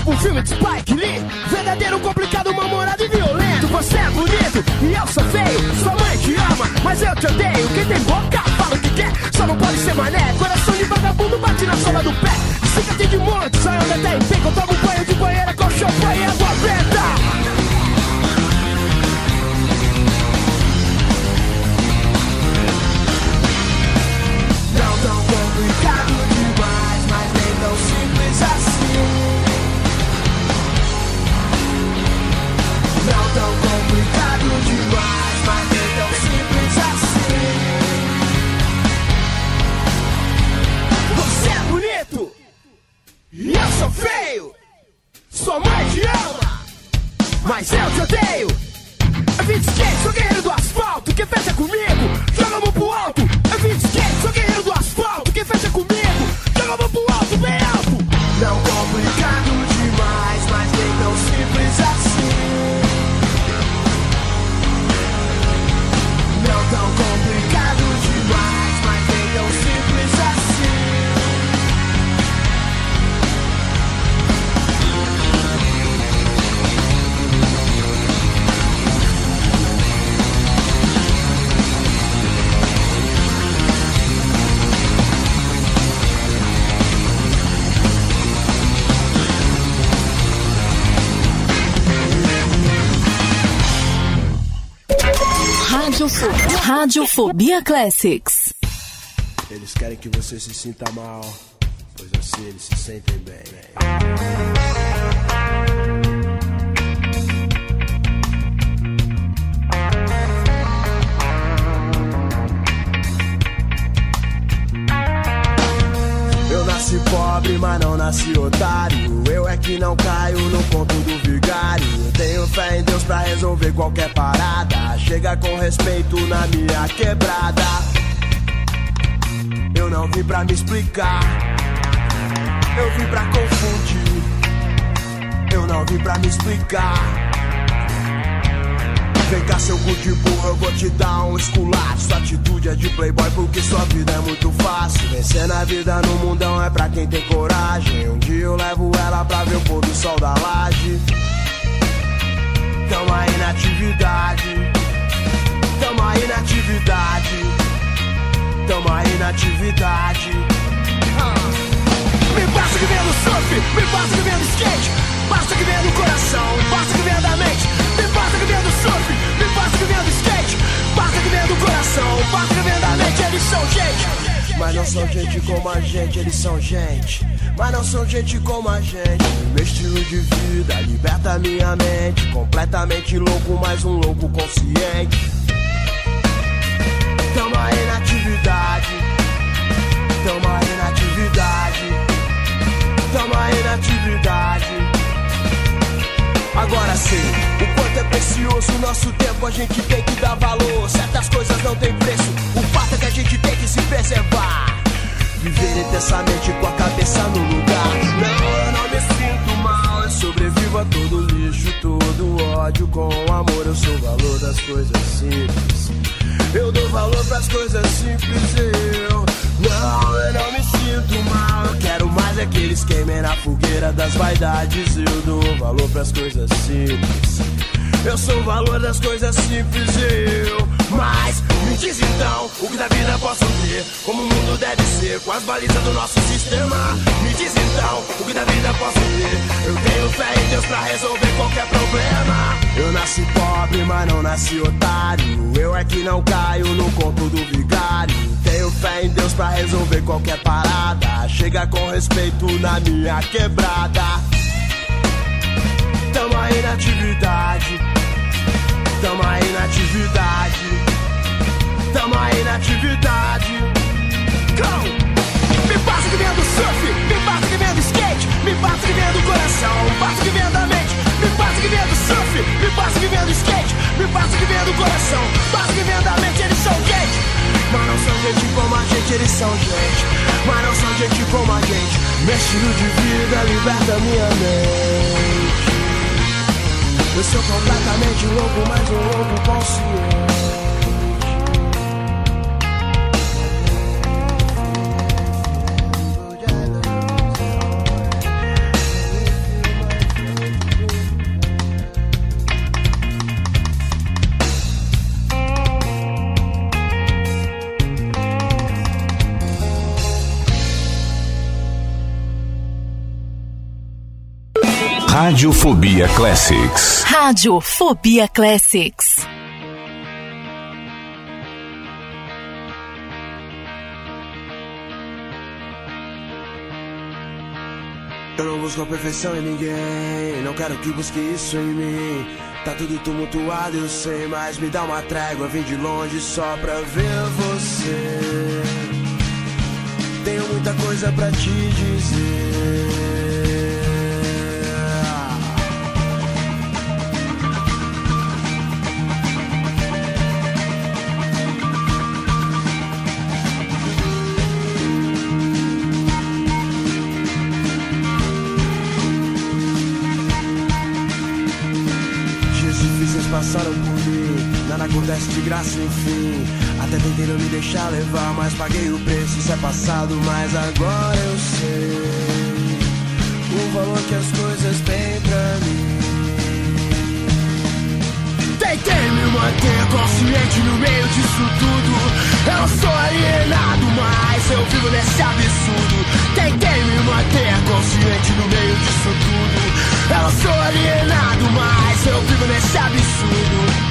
tipo um filme de Spike Lee. Verdadeiro, complicado, mal-humorado e violento. Você é bonito e eu sou feio. Sua mãe te ama, mas eu te odeio. Quem tem boca fala o que quer, só não pode ser mané. Coração de vagabundo bate na sola do pé. Fica de monte, anda até em pé. Eu tomo banho de banheira com champanhe e água benta. Radiofobia, Classics. Eles querem que você se sinta mal, pois assim eles se sentem bem. Mas não nasci otário. Eu é que não caio no conto do vigário. Tenho fé em Deus pra resolver qualquer parada. Chega com respeito na minha quebrada. Eu não vim pra me explicar. Eu vim pra confundir. Eu não vim pra me explicar. Vem cá, seu cu de burro, eu vou te dar um esculacho. Sua atitude é de playboy porque sua vida é muito fácil. Vencer na vida no mundão é pra quem tem coragem. Um dia eu levo ela pra ver o pôr do sol da laje. Tamo aí na atividade. Tamo aí na atividade. Tamo aí na atividade. Me basta que venha do surf, me basta que venha do skate Basta que venha do coração, basta que venha da mente que venha do surf, me basta que venha do skate Basta que venha do coração, basta que venha da mente Eles são gente Mas não são gente como a gente, eles são gente. Mas não são gente como a gente. Meu estilo de vida liberta minha mente. Completamente louco, mas um louco consciente. Tamo aí na atividade. Tamo aí na atividade. Tamo aí na atividade. Agora sim, o quanto é precioso o nosso tempo, a gente tem que dar valor. Certas coisas não tem preço, o fato é que a gente tem que se preservar. Viver intensamente com a cabeça no lugar. Não, eu não me sinto mal, eu sobrevivo a todo lixo, todo ódio. Com amor, eu sou o valor das coisas simples. Eu dou valor pras coisas simples, eu. Não, eu não me sinto mal. Eu quero mais aqueles queimem na fogueira das vaidades. Eu dou valor pras coisas simples. Eu sou o valor das coisas simples, eu. Mas me diz então o que da vida posso ter, como o mundo deve ser, com as balizas do nosso sistema. Me diz então o que da vida posso ter. Eu tenho fé em Deus pra resolver qualquer problema. Eu nasci pobre, mas não nasci otário. Eu é que não caio no conto do vigário. Tenho fé em Deus pra resolver qualquer parada. Chega com respeito na minha quebrada. Tamo aí na atividade. Tamo aí na atividade. Tamo aí na atividade. Go! Me passa que vem do surf, me passa que vem do skate, me passa que vem do coração, passa que vem da mente, me passa que vem do surf, me passa que vem do skate, me passa que vem do coração, passa que vem da mente, eles são gente. Mas não são gente como a gente, eles são gente. Mas não são gente como a gente. Meu estilo de vida liberta minha mente. Eu sou completamente louco, mas um louco consciente. Radiofobia Classics. Radiofobia Classics. Eu não busco a perfeição em ninguém, não quero que busque isso em mim. Tá tudo tumultuado, eu sei, mas me dá uma trégua. Vim de longe só pra ver você. Tenho muita coisa pra te dizer. Acontece de graça, enfim. Até tentei não me deixar levar, mas paguei o preço. Isso é passado, mas agora eu sei o valor que as coisas têm pra mim. Tentei me manter consciente no meio disso tudo. Eu sou alienado, mas eu vivo nesse absurdo. Tentei me manter consciente no meio disso tudo. Eu sou alienado, mas eu vivo nesse absurdo.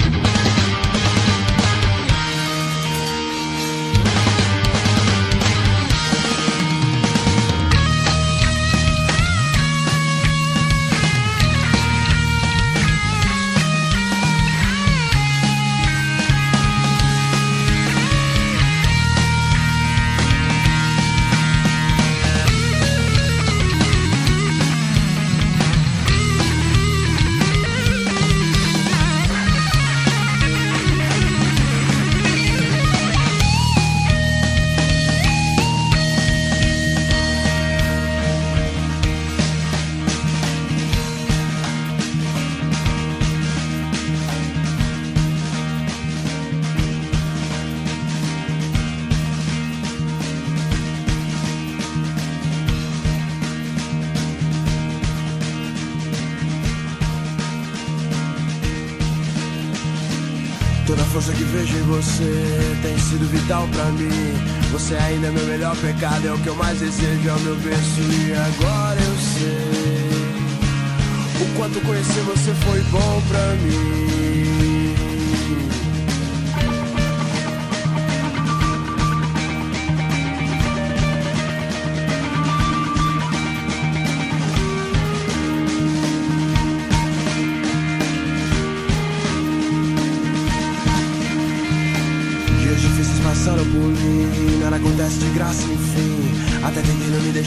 Vital pra mim. Você ainda é meu melhor pecado, é o que eu mais desejo, é o meu berço. E agora eu sei o quanto conhecer você foi bom pra mim.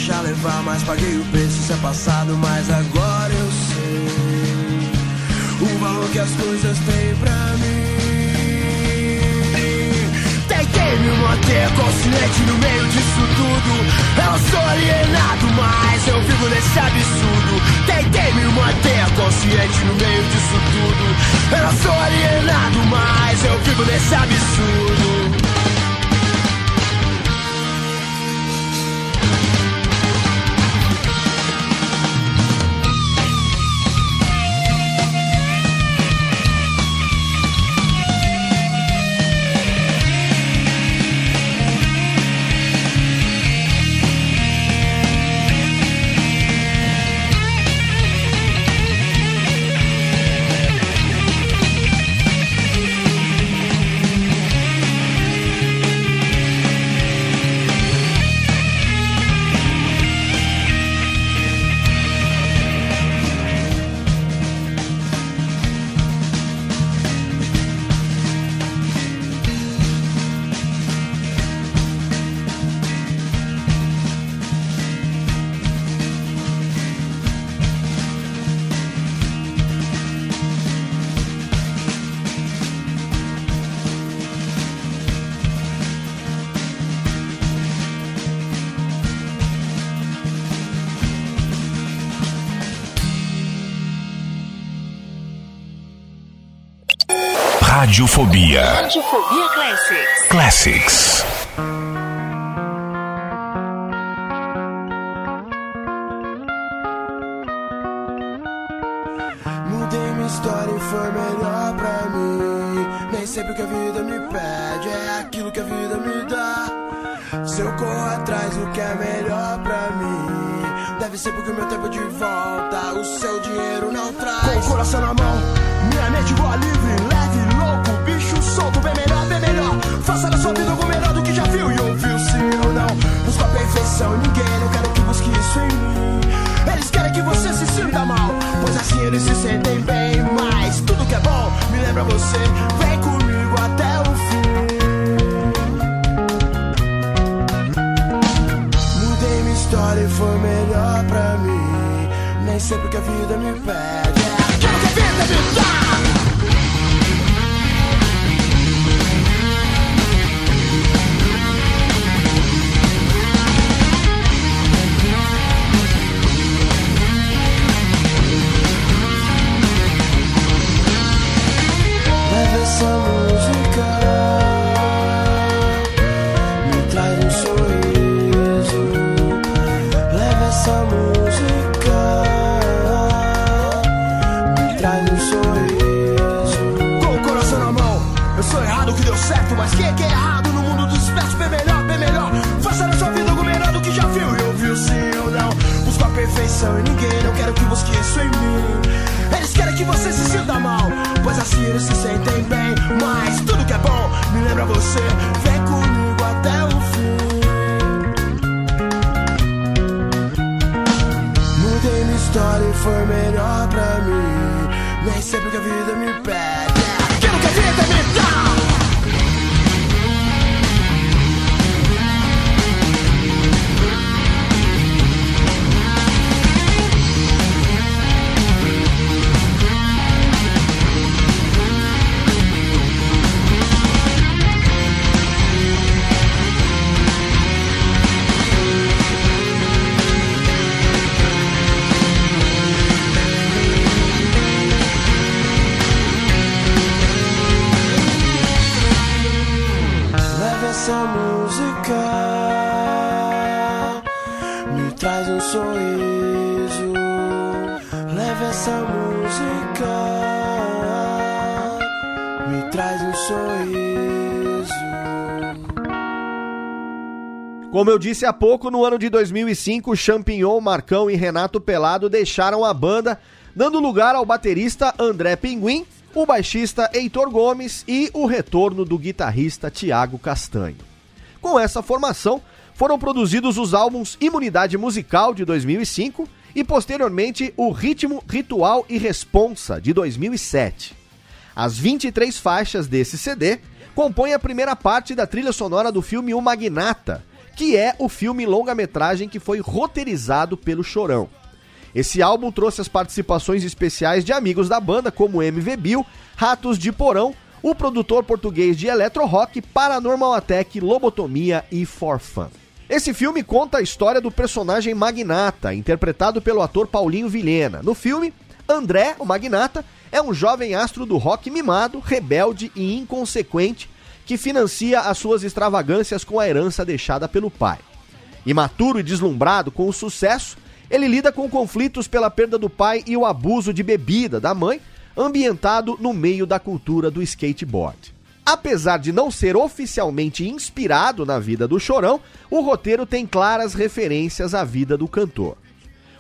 Deixar levar, mas paguei o preço, isso é passado, mas agora eu sei o valor que as coisas têm pra mim. Tentei me manter consciente no meio disso tudo. Eu sou alienado, mas eu vivo nesse absurdo. Tentei me manter consciente no meio disso tudo. Eu sou alienado, mas eu vivo nesse absurdo. Radiofobia. Radiofobia Classics. Classics. Mudei minha história e foi melhor pra mim. Nem sempre o que a vida me pede é aquilo que a vida me dá. Se eu corro atrás do que é melhor pra mim, deve ser porque o meu tempo de volta, o seu dinheiro não traz. Com o coração na mão, Como eu disse há pouco, no ano de 2005, Champignon, Marcão e Renato Pelado deixaram a banda, dando lugar ao baterista André Pinguim, o baixista Heitor Gomes e o retorno do guitarrista Tiago Castanho. Com essa formação, foram produzidos os álbuns Imunidade Musical de 2005 e posteriormente o Ritmo, Ritual e Responsa de 2007. As 23 faixas desse CD compõem a primeira parte da trilha sonora do filme O Magnata, que é o filme longa-metragem que foi roteirizado pelo Chorão. Esse álbum trouxe as participações especiais de amigos da banda, como MV Bill, Ratos de Porão, o produtor português de electro rock, Paranormal Attack, Lobotomia e For Fun. Esse filme conta a história do personagem Magnata, interpretado pelo ator Paulinho Vilhena. No filme, André, o Magnata, é um jovem astro do rock mimado, rebelde e inconsequente que financia as suas extravagâncias com a herança deixada pelo pai. Imaturo e deslumbrado com o sucesso, ele lida com conflitos pela perda do pai e o abuso de bebida da mãe, ambientado no meio da cultura do skateboard. Apesar de não ser oficialmente inspirado na vida do Chorão, o roteiro tem claras referências à vida do cantor.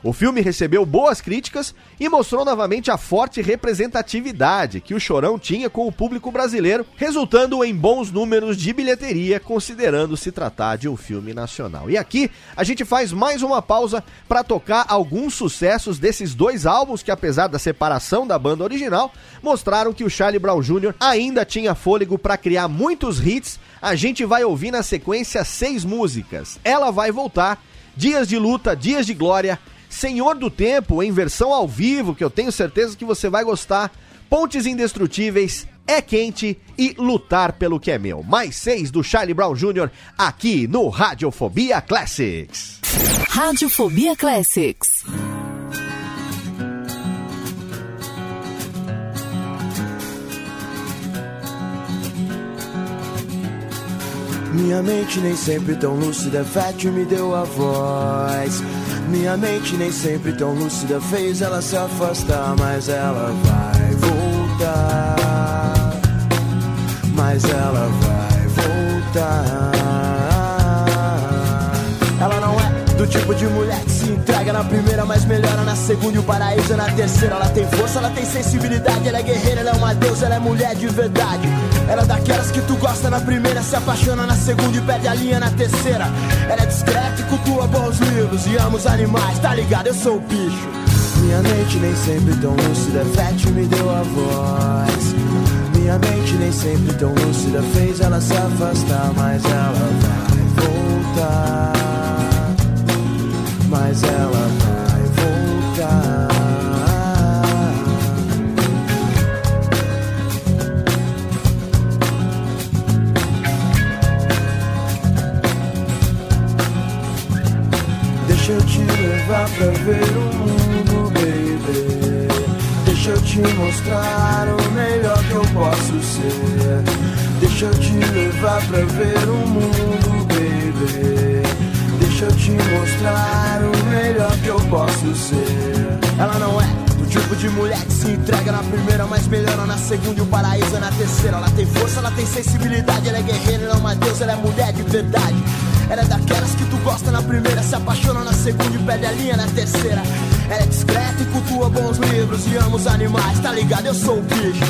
O filme recebeu boas críticas e mostrou novamente a forte representatividade que o Chorão tinha com o público brasileiro, resultando em bons números de bilheteria, considerando se tratar de um filme nacional. E aqui a gente faz mais uma pausa para tocar alguns sucessos desses dois álbuns que, apesar da separação da banda original, mostraram que o Charlie Brown Jr. ainda tinha fôlego para criar muitos hits. A gente vai ouvir na sequência seis músicas. Ela vai voltar. Dias de luta, dias de glória, Senhor do Tempo em versão ao vivo, que eu tenho certeza que você vai gostar. Pontes Indestrutíveis, É Quente e Lutar pelo que é meu. Mais seis do Charlie Brown Jr. aqui no Radiofobia Classics. Radiofobia Classics. Minha mente nem sempre tão lúcida, fértil me deu a voz. Minha mente nem sempre tão lúcida fez ela se afastar, mas ela vai voltar. Mas ela vai voltar. Do tipo de mulher que se entrega na primeira, mas melhora na segunda e o paraíso é na terceira. Ela tem força, ela tem sensibilidade, ela é guerreira, ela é uma deusa, ela é mulher de verdade. Ela é daquelas que tu gosta na primeira, se apaixona na segunda e perde a linha na terceira. Ela é discreta e cultua bons livros e ama os animais, tá ligado? Eu sou o bicho. Minha mente nem sempre tão lúcida, fértil me deu a voz. Minha mente nem sempre tão lúcida fez ela se afastar, mas ela vai voltar. Mas ela vai voltar. Deixa eu te levar pra ver o mundo, baby. Deixa eu te mostrar o melhor que eu posso ser. Deixa eu te levar pra ver o mundo, baby. Deixa eu te mostrar o melhor que eu posso ser. Ela não é do tipo de mulher que se entrega na primeira, mas melhora na segunda e o paraíso é na terceira. Ela tem força, ela tem sensibilidade, ela é guerreira, ela é uma deusa, ela é mulher de verdade. Ela é daquelas que tu gosta na primeira, se apaixona na segunda e perde a linha na terceira. Ela é discreta e cultua bons livros e ama os animais, tá ligado? Eu sou o bicho.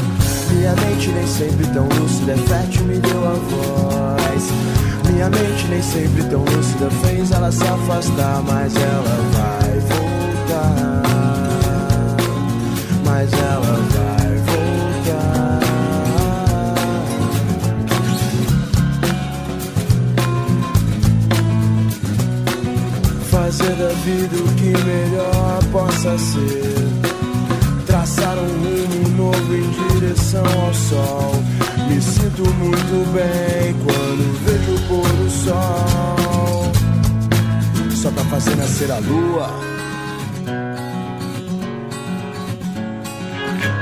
Minha mente nem sempre tão lúcida, é fértil me deu a voz. Minha mente nem sempre tão lúcida fez ela se afastar, mas ela vai voltar. Mas ela vai voltar. Fazer da vida o que melhor possa ser. Traçar um rumo novo em direção ao sol. Me sinto muito bem quando vejo o pôr do sol. Só pra fazer nascer a lua.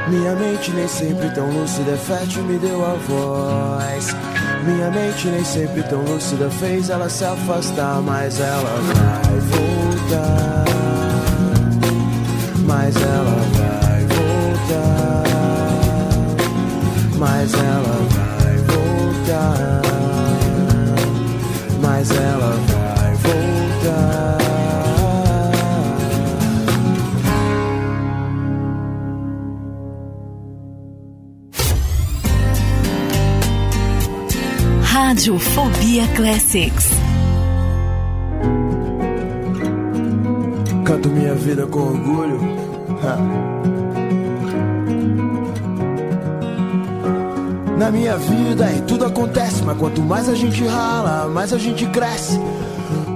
Minha mente nem sempre tão lúcida, fértil me deu a voz. Minha mente nem sempre tão lúcida fez ela se afastar, mas ela vai voltar. Mas ela vai Mas ela vai voltar. Mas ela vai voltar. Radiofobia Classics. Canto minha vida com orgulho. Ha. Na minha vida e tudo acontece, mas quanto mais a gente rala, mais a gente cresce.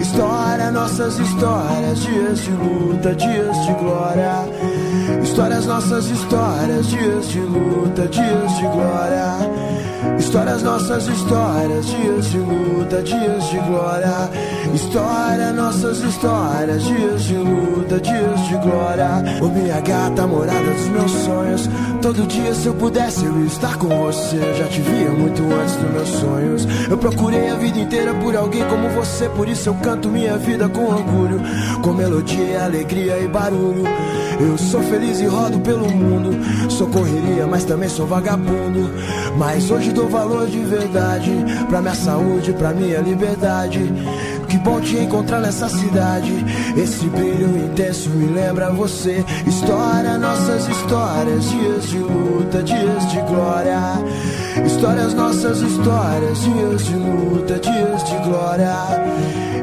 História, nossas histórias, dias de luta, dias de glória. Histórias, nossas histórias, dias de luta, dias de glória. Histórias, nossas histórias, dias de luta, dias de glória. História, nossas histórias, dias de luta, dias de glória. Ô minha gata, morada dos meus sonhos. Todo dia, se eu pudesse, eu estar com você. Eu já te via muito antes dos meus sonhos. Eu procurei a vida inteira por alguém como você, por isso eu canto minha vida com orgulho, com melodia, alegria e barulho. Eu sou feliz e rodo pelo mundo. Sou correria, mas também sou vagabundo. Mas hoje dou valor de verdade pra minha saúde, pra minha liberdade. Que bom te encontrar nessa cidade. Esse brilho intenso me lembra você. História, nossas histórias, dias de luta, dias de glória. Histórias, nossas histórias, dias de luta, dias de glória.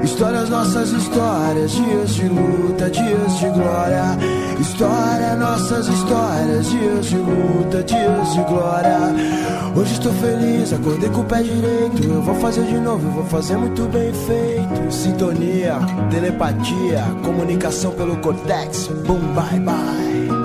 Histórias, nossas histórias, dias de luta, dias de glória. História, nossas histórias, dias de luta, dias de glória. Hoje estou feliz, acordei com o pé direito. Eu vou fazer de novo, eu vou fazer muito bem feito. Sintonia, telepatia, comunicação pelo cortex. Boom, bye, bye.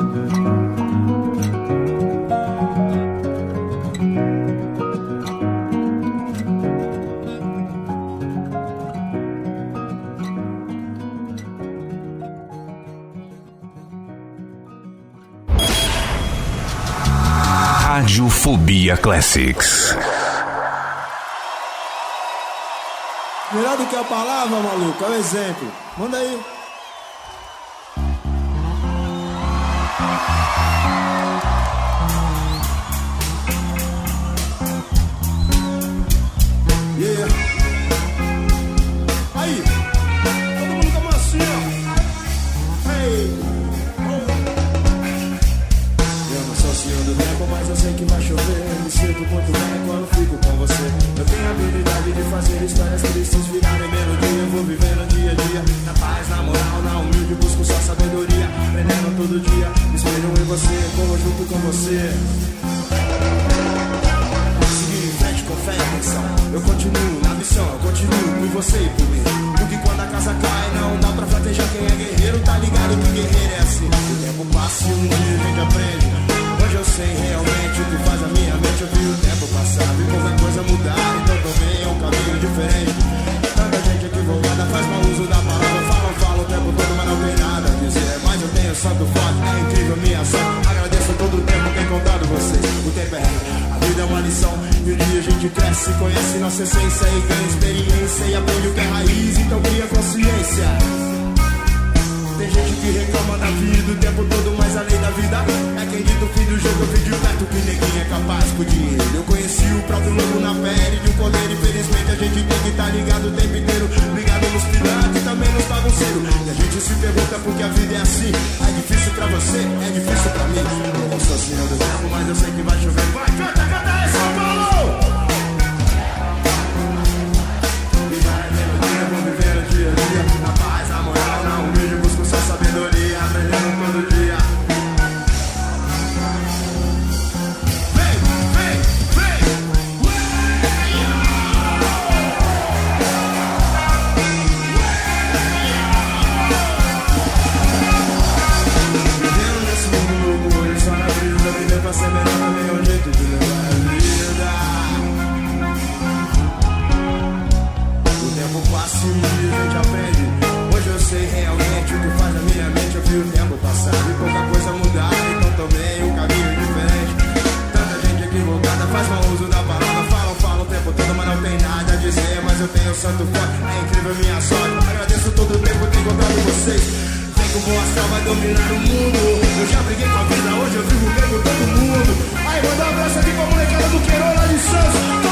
Radiofobia Classics. Melhor do que a palavra, maluco, é o exemplo. Manda aí. Você por mim. Porque quando a casa cai, não dá pra fraquejar quem é guerreiro. Tá ligado que guerreiro é assim. O tempo passa e um dia a gente aprende. Hoje eu sei realmente o que faz a minha mente. Eu vi o tempo passar, vi qualquer coisa mudar. Então também é um caminho diferente. Tanta gente equivocada faz mau uso da palavra. Falam, falam o tempo todo, mas não tem nada a dizer. Mas eu tenho santo forte, é incrível cresce, conhece nossa essência e ganha experiência. E aprende o que é raiz, então cria consciência. Tem gente que reclama da vida o tempo todo, mas a lei da vida é quem dita o fim do jogo. Eu vi de perto que ninguém é capaz com dinheiro. Eu conheci o próprio lobo na pele de um cordeiro. Infelizmente a gente tem que estar ligado o tempo inteiro. Ligado nos pilantes e também nos bagunceiros. E a gente se pergunta por que a vida é assim. É difícil pra você, é difícil pra mim. Eu não sou senhor do tempo, mas eu sei que vai chover. Vai, canta, canta aí, São Mas eu tenho santo forte, é incrível minha sorte. Agradeço todo o tempo que encontrado vocês. Vem com boa astral, vai dominar o mundo. Eu já briguei com a vida, hoje eu vivo bem com todo mundo. Aí, manda um abraço aqui pra molecada do Queiroz lá de Santos.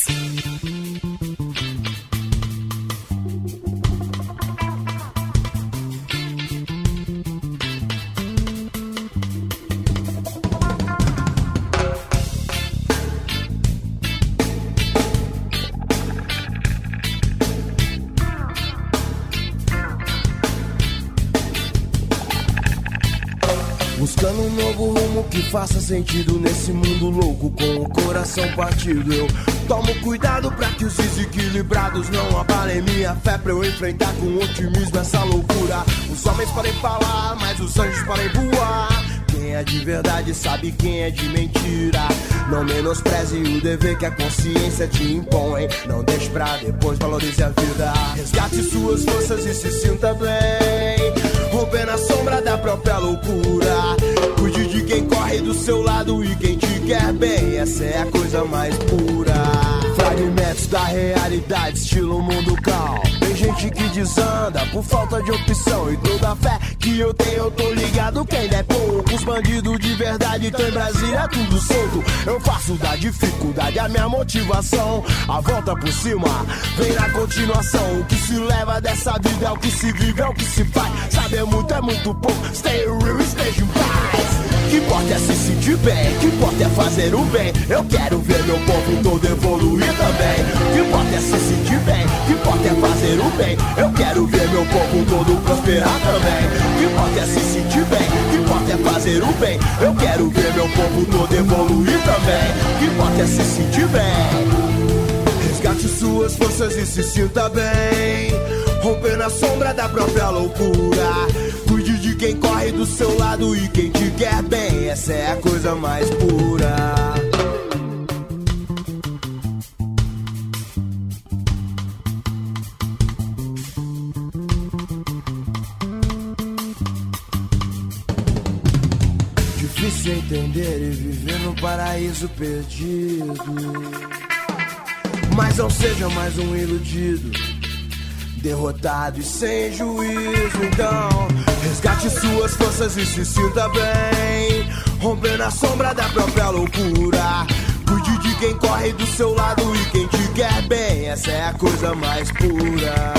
Coração partido. Eu tomo cuidado pra que os desequilibrados não abalem minha fé pra eu enfrentar com otimismo essa loucura. Os homens podem falar, mas os anjos podem voar. Quem é de verdade sabe quem é de mentira. Não menospreze o dever que a consciência te impõe. Não deixe pra depois, valorize a vida. Resgate suas forças e se sinta bem. Romper na sombra da própria loucura. Cuide de quem corre do seu lado e quem te quer bem. Essa é a coisa mais pura. Fragmentos da realidade, estilo mundo cal. Tem gente que desanda por falta de opção. E toda fé que eu tenho, eu tô ligado que ainda é pouco. Os bandidos de verdade estão em Brasília, tudo solto. Eu faço da dificuldade a minha motivação. A volta por cima vem na continuação. O que se leva dessa vida é o que se vive, é o que se faz. Saber muito é muito pouco. Stay real, em paz. Que importa é se sentir bem, que importa é fazer o bem. Eu quero ver meu povo todo evoluir também. Que importa é se sentir bem, que importa é fazer o bem. Eu quero ver meu povo todo prosperar também. Que importa é se sentir bem, que importa é fazer o bem. Eu quero ver meu povo todo evoluir também. Que importa é se sentir bem. Resgate suas forças e se sinta bem. Romper na sombra da própria loucura. Quem corre do seu lado e quem te quer bem. Essa é a coisa mais pura. Difícil entender e viver no paraíso perdido. Mas não seja mais um iludido, derrotado e sem juízo. Então, resgate suas forças e se sinta bem. Romper na sombra da própria loucura. Cuide de quem corre do seu lado e quem te quer bem. Essa é a coisa mais pura.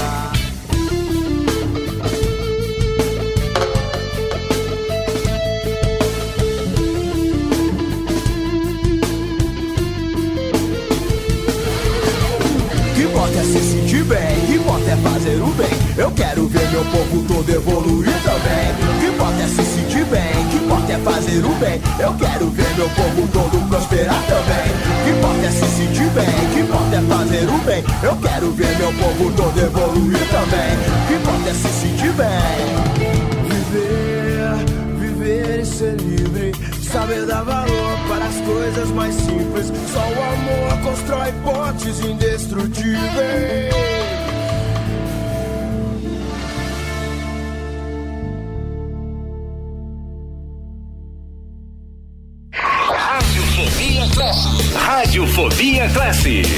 Que importa é se sentir bem, que importa é fazer o bem. Eu quero ver meu povo todo evoluir também. Que importa é se sentir bem, que importa é fazer o bem. Eu quero ver meu povo todo prosperar também. Que importa é se sentir bem, que importa é fazer o bem. Eu quero ver meu povo todo evoluir também. Que importa é se sentir bem. Viver, viver e ser livre. Saber dar valor para as coisas mais simples. Só o amor constrói pontes indestrutíveis. Radiofobia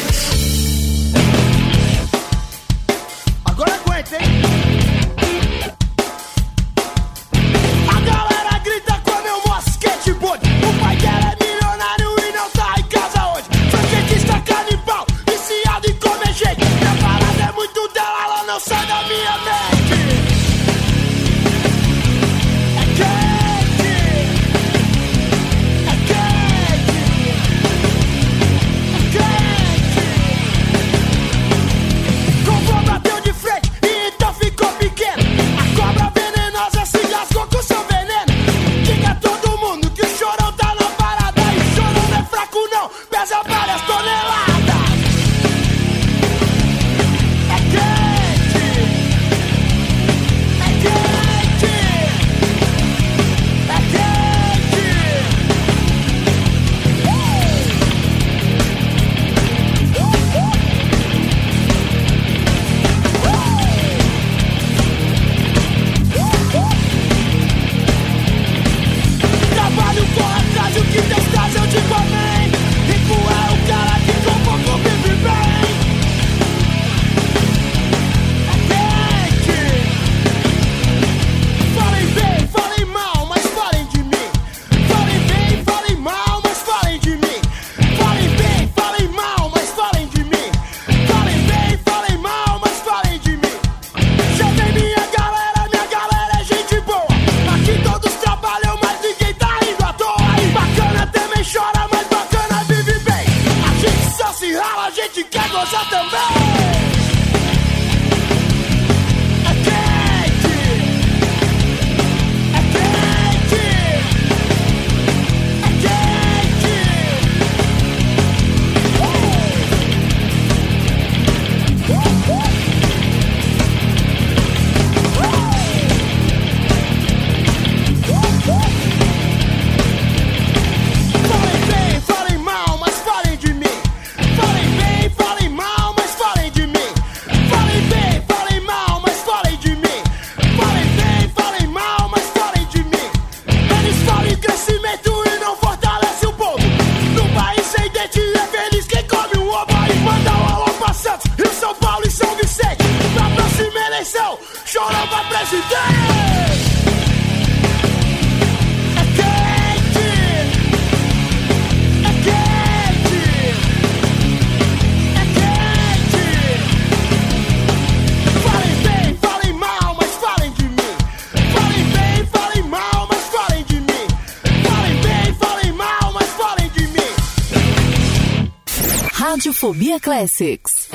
Radiofobia Classics.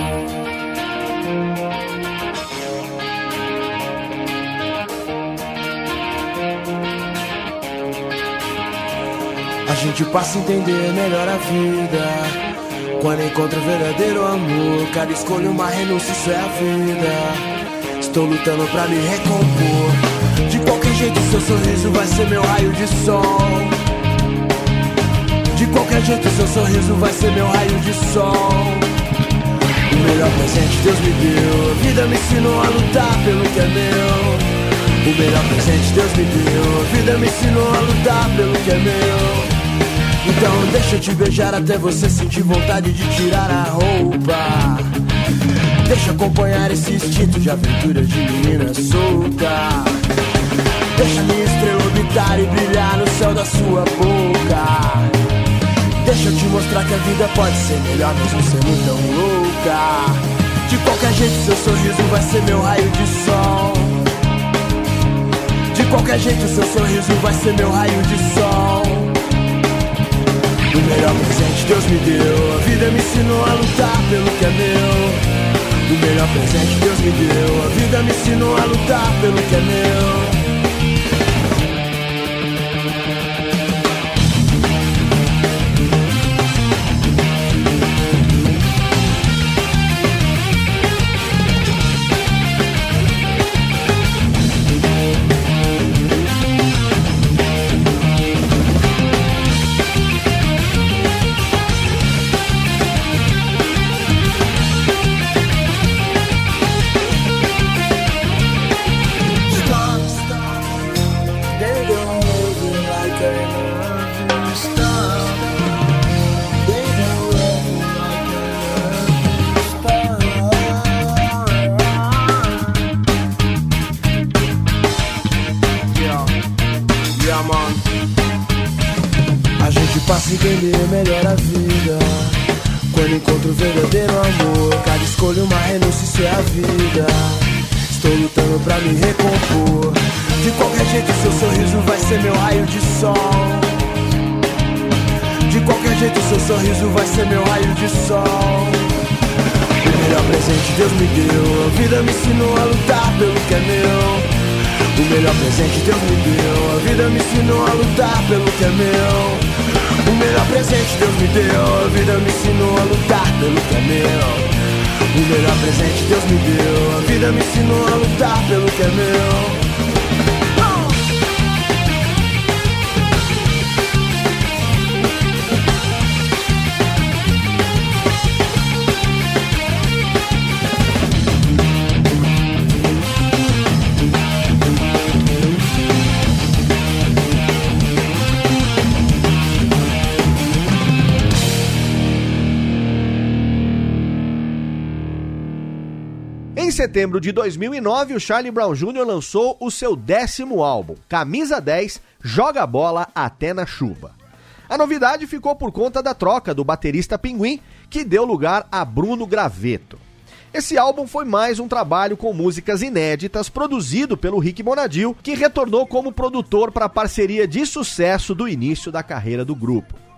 A gente passa a entender melhor a vida. Quando encontra o verdadeiro amor, cada escolha uma renúncia, isso é a vida. Estou lutando pra me recompor. De qualquer jeito, seu sorriso vai ser meu raio de sol. Qualquer jeito, seu sorriso vai ser meu raio de sol. O melhor presente Deus me deu. A vida me ensinou a lutar pelo que é meu. O melhor presente Deus me deu. A vida me ensinou a lutar pelo que é meu. Então deixa eu te beijar até você sentir vontade de tirar a roupa. Deixa acompanhar esse instinto de aventura de menina solta. Deixa minha estrela orbitar e brilhar no céu da sua boca. Deixa eu te mostrar que a vida pode ser melhor mesmo sendo tão louca. De qualquer jeito, seu sorriso vai ser meu raio de sol. De qualquer jeito, seu sorriso vai ser meu raio de sol. O melhor presente Deus me deu. A vida me ensinou a lutar pelo que é meu. O melhor presente Deus me deu. A vida me ensinou a lutar pelo que é meu. Setembro de 2009, o Charlie Brown Jr. lançou o seu décimo álbum, Camisa 10, Joga Bola Até na Chuva. A novidade ficou por conta da troca do baterista Pinguim, que deu lugar a Bruno Graveto. Esse álbum foi mais um trabalho com músicas inéditas produzido pelo Rick Bonadil, que retornou como produtor para a parceria de sucesso do início da carreira do grupo.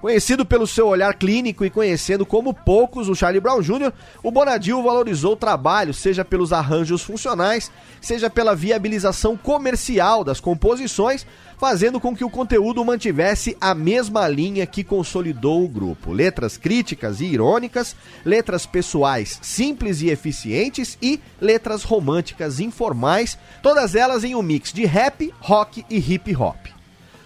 Conhecido pelo seu olhar clínico e conhecendo como poucos o Charlie Brown Jr., o Bonadil valorizou o trabalho, seja pelos arranjos funcionais, seja pela viabilização comercial das composições, fazendo com que o conteúdo mantivesse a mesma linha que consolidou o grupo. Letras críticas e irônicas, letras pessoais simples e eficientes e letras românticas informais, todas elas em um mix de rap, rock e hip hop.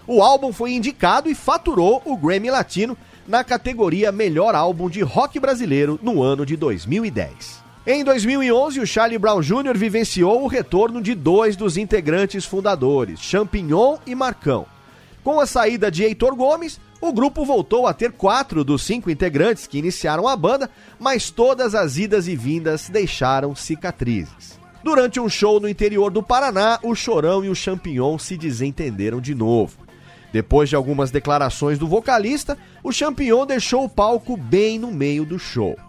O álbum foi indicado e faturou o Grammy Latino na categoria Melhor Álbum de Rock Brasileiro no ano de 2010. Em 2011, o Charlie Brown Jr. vivenciou o retorno de dois dos integrantes fundadores, Champignon e Marcão. Com a saída de Heitor Gomes, o grupo voltou a ter quatro dos cinco integrantes que iniciaram a banda, mas todas as idas e vindas deixaram cicatrizes. Durante um show no interior do Paraná, o Chorão e o Champignon se desentenderam de novo. Depois de algumas declarações do vocalista, o Champignon deixou o palco bem no meio do show.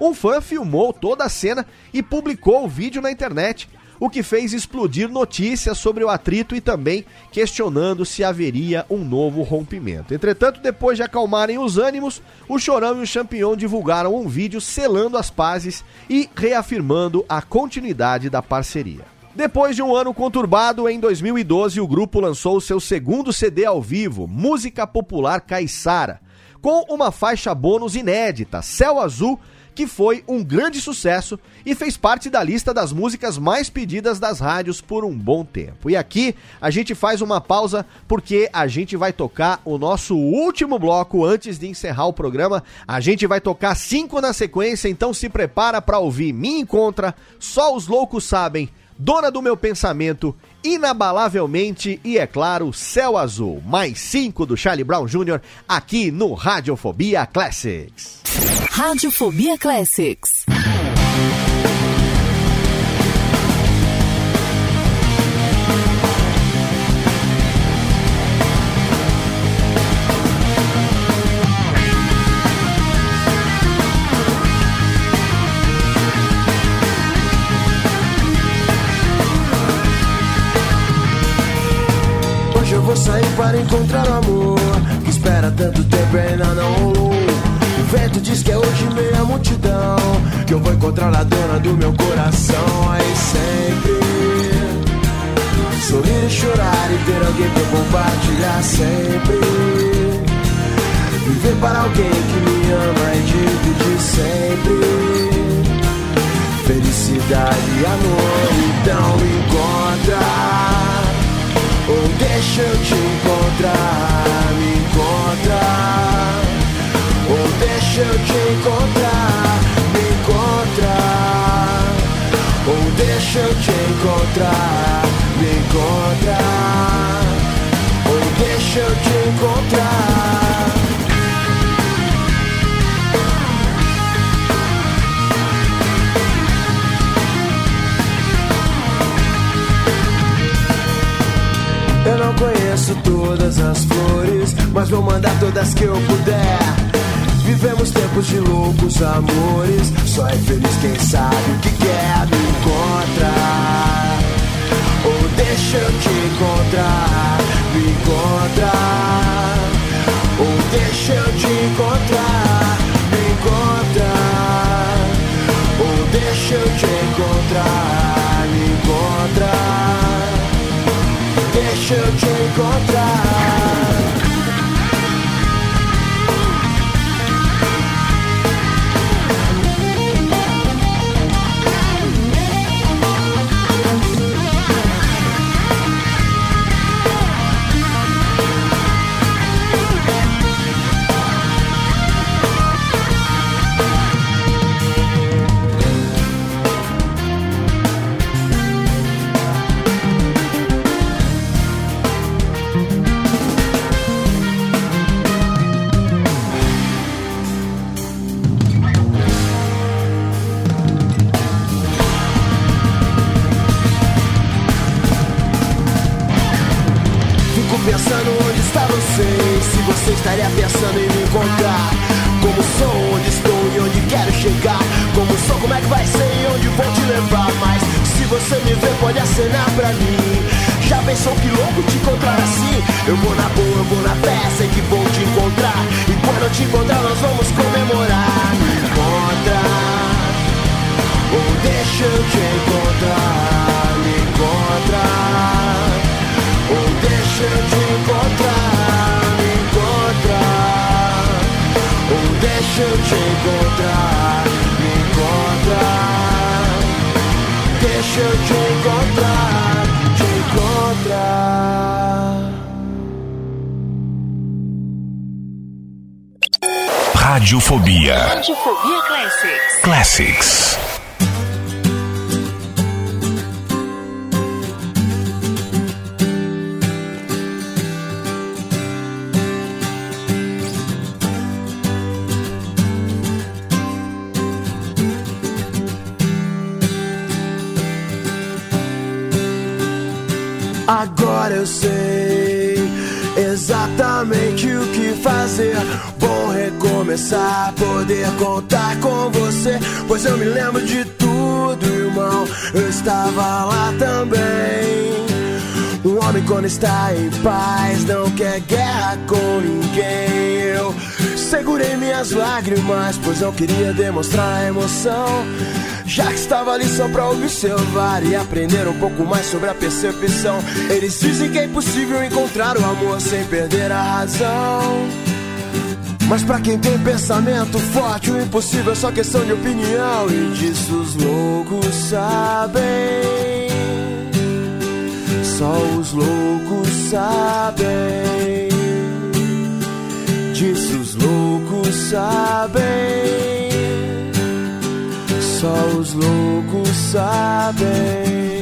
Um fã filmou toda a cena e publicou o vídeo na internet, o que fez explodir notícias sobre o atrito e também questionando se haveria um novo rompimento. Entretanto, depois de acalmarem os ânimos, o Chorão e o Champignon divulgaram um vídeo selando as pazes e reafirmando a continuidade da parceria. Depois de um ano conturbado, em 2012 o grupo lançou seu segundo CD ao vivo, Música Popular Caiçara, com uma faixa bônus inédita, Céu Azul, que foi um grande sucesso e fez parte da lista das músicas mais pedidas das rádios por um bom tempo. E aqui a gente faz uma pausa porque a gente vai tocar o nosso último bloco antes de encerrar o programa. A gente vai tocar cinco na sequência, então se prepara para ouvir Me Encontra, Só os Loucos Sabem, Dona do Meu Pensamento, Inabalavelmente e, é claro, Céu Azul. Mais cinco do Charlie Brown Jr. aqui no Radiofobia Classics. Radiofobia Classics. Para encontrar o amor. Que espera tanto tempo e ainda não rolou. O vento diz que é hoje meia multidão Que eu vou encontrar a dona do meu coração. Aí sempre Sorrir e chorar e ter alguém pra compartilhar sempre. Viver para alguém que me ama e dividir sempre. Felicidade e amor Então me encontra ou deixa eu te encontrar, me encontra. Ou deixa eu te encontrar, me encontra. Ou deixa eu te encontrar, me encontra. Ou deixa eu te encontrar. Não conheço todas as flores, mas vou mandar todas que eu puder. Vivemos tempos de loucos amores, só é feliz quem sabe o que quer. Me encontrar, ou deixa eu te encontrar, me encontrar, ou deixa eu te encontrar, me encontrar, ou deixa eu te encontrar, me encontrar. Deixa eu te encontrar. Está em paz não quer guerra com ninguém. Eu segurei minhas lágrimas, pois não queria demonstrar emoção. Já que estava ali só pra observar e aprender um pouco mais sobre a percepção. Eles dizem que é impossível encontrar o amor sem perder a razão. Mas pra quem tem pensamento forte, o impossível é só questão de opinião. E disso os loucos sabem. Só os loucos sabem. Disso os loucos sabem. Só os loucos sabem.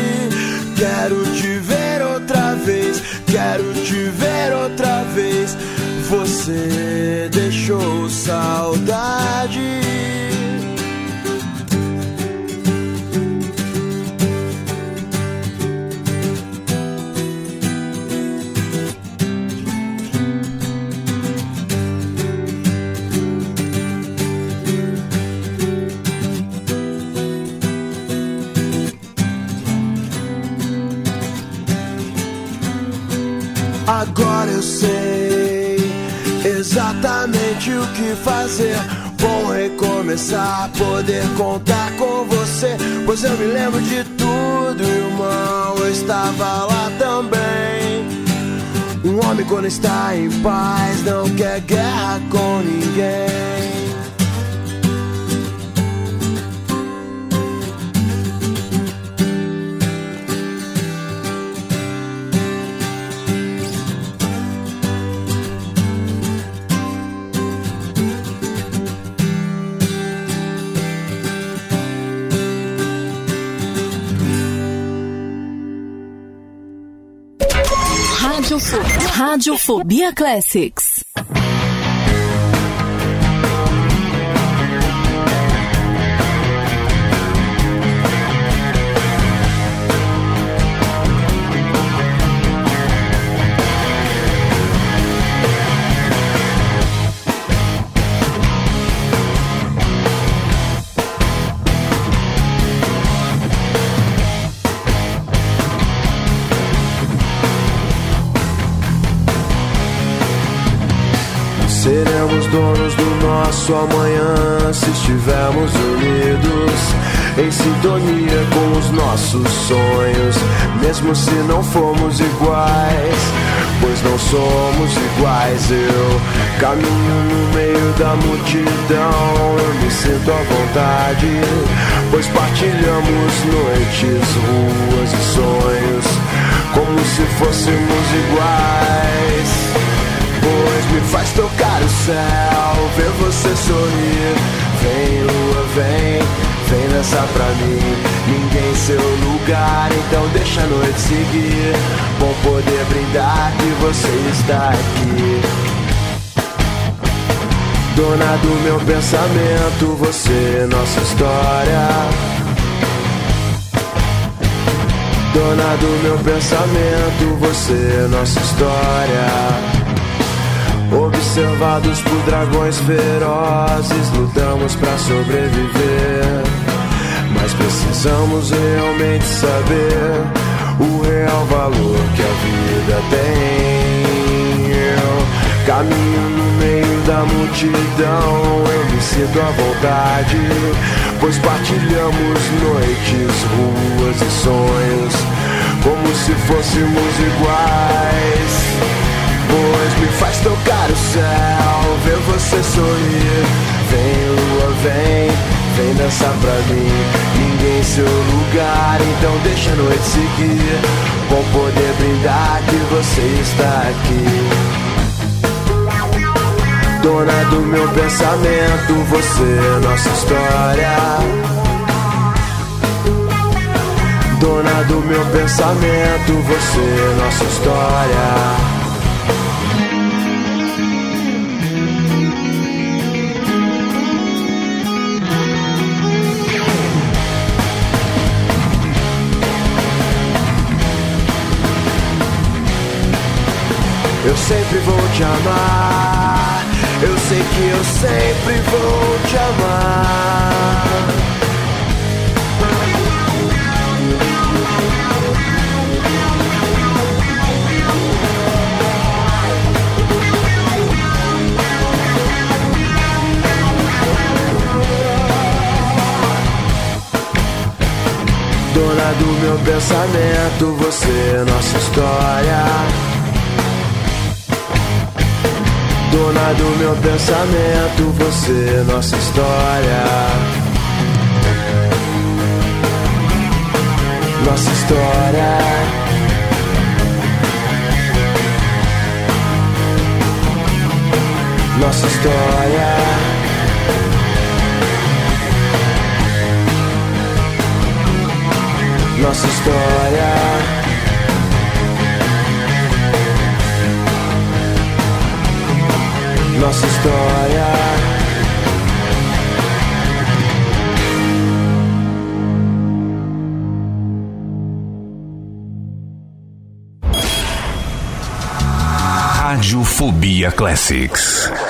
Quero te ver outra vez, quero te ver outra vez. Você deixou saudade. Agora eu sei exatamente o que fazer. Bom recomeçar, poder contar com você. Pois eu me lembro de tudo, irmão. Eu estava lá também. Um homem quando está em paz não quer guerra com ninguém. Radiofobia Classics. Nosso amanhã se estivermos unidos em sintonia com os nossos sonhos, mesmo se não formos iguais, pois não somos iguais. Eu caminho no meio da multidão, eu me sinto à vontade, pois partilhamos noites, ruas e sonhos. Como se fôssemos iguais. Pois me faz tocar o céu, ver você sorrir. Vem, lua, vem, vem dançar pra mim. Ninguém em seu lugar, então deixa a noite seguir. Bom poder brindar que você está aqui. Dona do meu pensamento, você, nossa história. Dona do meu pensamento, você, nossa história. Observados por dragões ferozes, lutamos pra sobreviver. Mas precisamos realmente saber o real valor que a vida tem. Eu caminho no meio da multidão, eu me sinto à vontade, pois partilhamos noites, ruas e sonhos, como se fôssemos iguais. Faz tocar o céu, ver você sorrir. Vem, lua, vem, vem dançar pra mim. Ninguém em seu lugar, então deixa a noite seguir. Bom poder brindar que você está aqui. Dona do meu pensamento, você, nossa história. Dona do meu pensamento, você, nossa história. Eu sempre vou te amar. Eu sei que eu sempre vou te amar. Dona do meu pensamento, você, nossa história. Dona do meu pensamento, você, nossa história. Nossa história. Nossa história. Nossa história. Nossa história. Radiofobia Classics.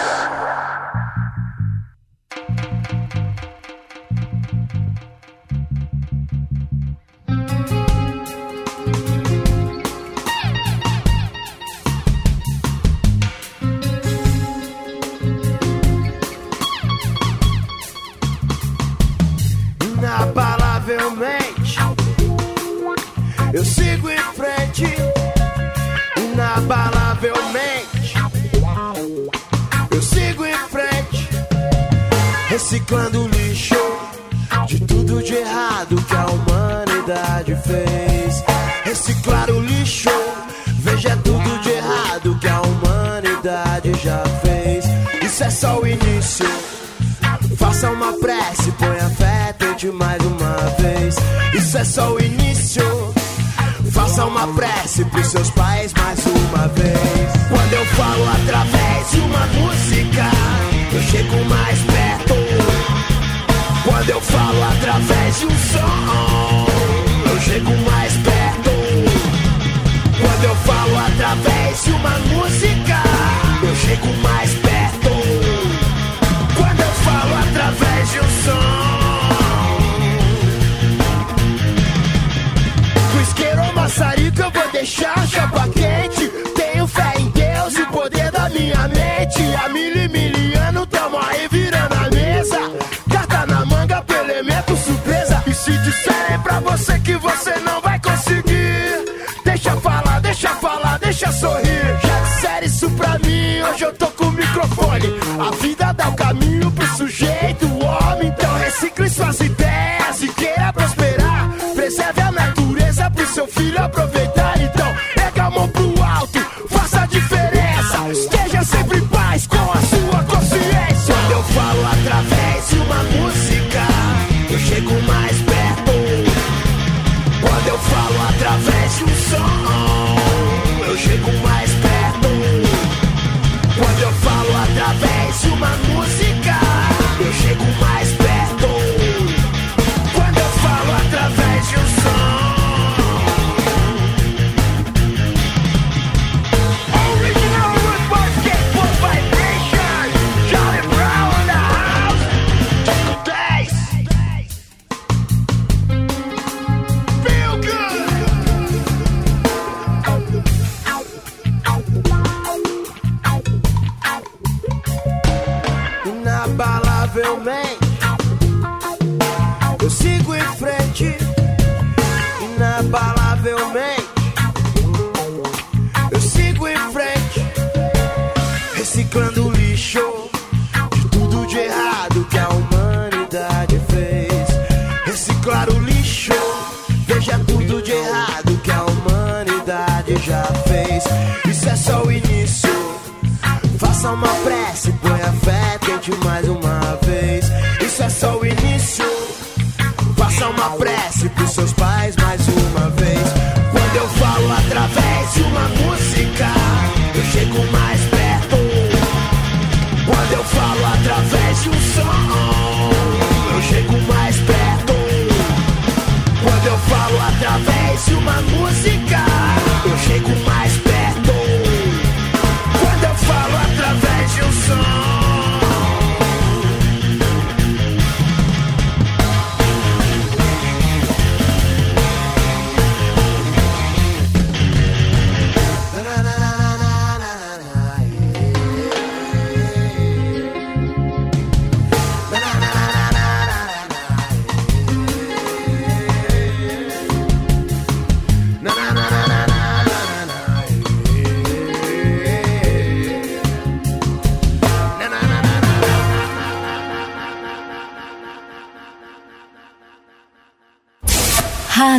De uma música,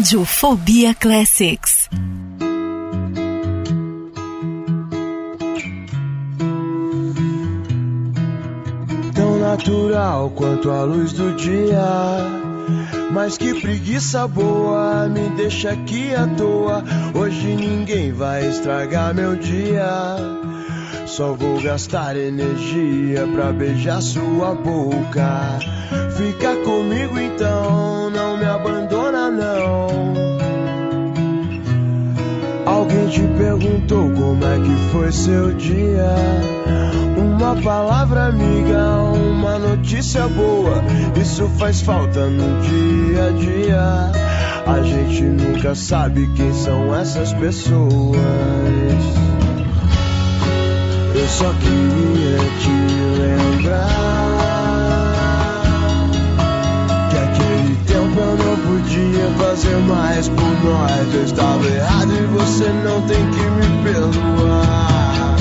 Rádio Fobia Classics. Tão natural quanto a luz do dia. Mas que preguiça boa, me deixa aqui à toa. Hoje ninguém vai estragar meu dia. Só vou gastar energia pra beijar sua boca. Fica comigo então, não me abandona não. Alguém te perguntou como é que foi seu dia? Uma palavra amiga, uma notícia boa. Isso faz falta no dia a dia. A gente nunca sabe quem são essas pessoas. Eu só queria te lembrar fazer mais por nós. Eu estava errado e você não tem que me perdoar.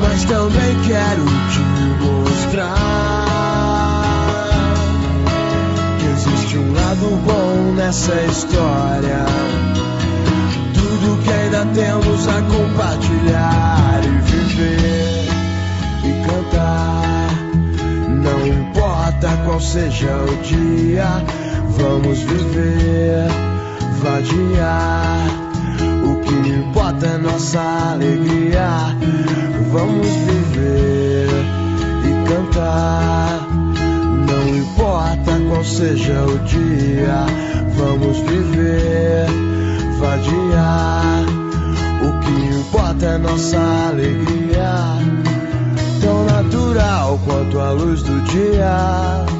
Mas também quero te mostrar que existe um lado bom nessa história. Tudo que ainda temos a compartilhar e viver e cantar. Não importa qual seja o dia, vamos viver, vadiar. O que importa é nossa alegria. Vamos viver e cantar. Não importa qual seja o dia, vamos viver, vadiar. O que importa é nossa alegria tão natural quanto a luz do dia.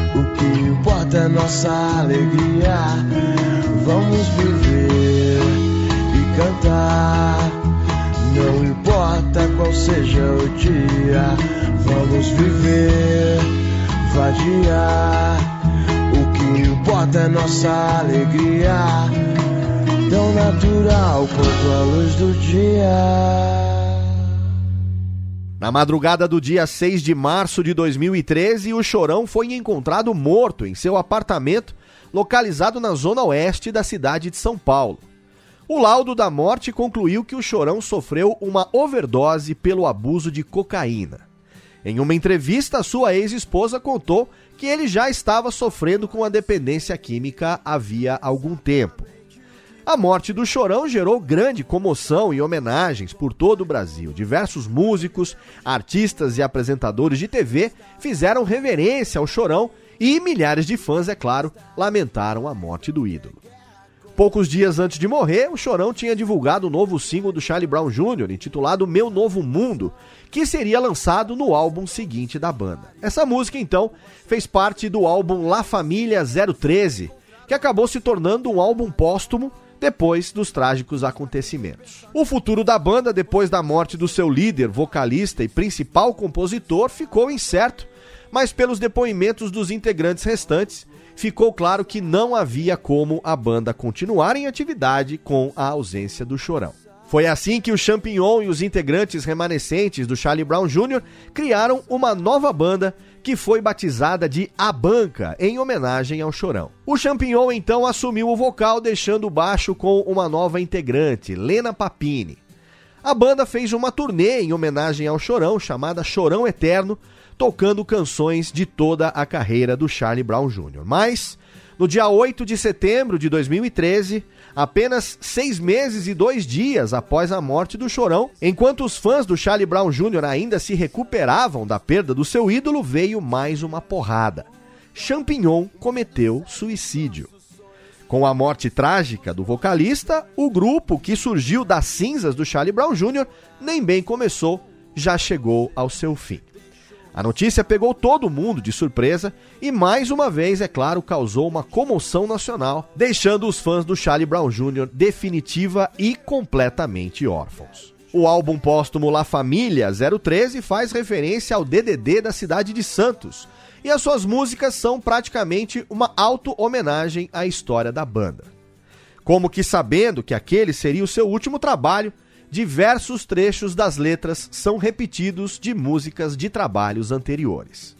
O que importa é nossa alegria. Vamos viver e cantar. Não importa qual seja o dia, vamos viver, vadiar. O que importa é nossa alegria tão natural quanto a luz do dia. Na madrugada do dia 6 de março de 2013, o Chorão foi encontrado morto em seu apartamento localizado na zona oeste da cidade de São Paulo. O laudo da morte concluiu que o Chorão sofreu uma overdose pelo abuso de cocaína. Em uma entrevista, sua ex-esposa contou que ele já estava sofrendo com a dependência química havia algum tempo. A morte do Chorão gerou grande comoção e homenagens por todo o Brasil. Diversos músicos, artistas e apresentadores de TV fizeram reverência ao Chorão e milhares de fãs, é claro, lamentaram a morte do ídolo. Poucos dias antes de morrer, o Chorão tinha divulgado o novo single do Charlie Brown Jr., intitulado Meu Novo Mundo, que seria lançado no álbum seguinte da banda. Essa música, então, fez parte do álbum La Família 013, que acabou se tornando um álbum póstumo depois dos trágicos acontecimentos. O futuro da banda, depois da morte do seu líder, vocalista e principal compositor, ficou incerto, mas pelos depoimentos dos integrantes restantes, ficou claro que não havia como a banda continuar em atividade com a ausência do Chorão. Foi assim que o Champignon e os integrantes remanescentes do Charlie Brown Jr. criaram uma nova banda que foi batizada de A Banca, em homenagem ao Chorão. O Champignon então assumiu o vocal, deixando o baixo com uma nova integrante, Lena Papini. A banda fez uma turnê em homenagem ao Chorão, chamada Chorão Eterno, tocando canções de toda a carreira do Charlie Brown Jr. Mas, no dia 8 de setembro de 2013, apenas seis meses e dois dias após a morte do Chorão, enquanto os fãs do Charlie Brown Jr. ainda se recuperavam da perda do seu ídolo, veio mais uma porrada. Champignon cometeu suicídio. Com a morte trágica do vocalista, o grupo que surgiu das cinzas do Charlie Brown Jr. nem bem começou, já chegou ao seu fim. A notícia pegou todo mundo de surpresa e, mais uma vez, é claro, causou uma comoção nacional, deixando os fãs do Charlie Brown Jr. definitiva e completamente órfãos. O álbum póstumo La Família 013 faz referência ao DDD da cidade de Santos, e as suas músicas são praticamente uma auto-homenagem à história da banda. Como que sabendo que aquele seria o seu último trabalho, diversos trechos das letras são repetidos de músicas de trabalhos anteriores.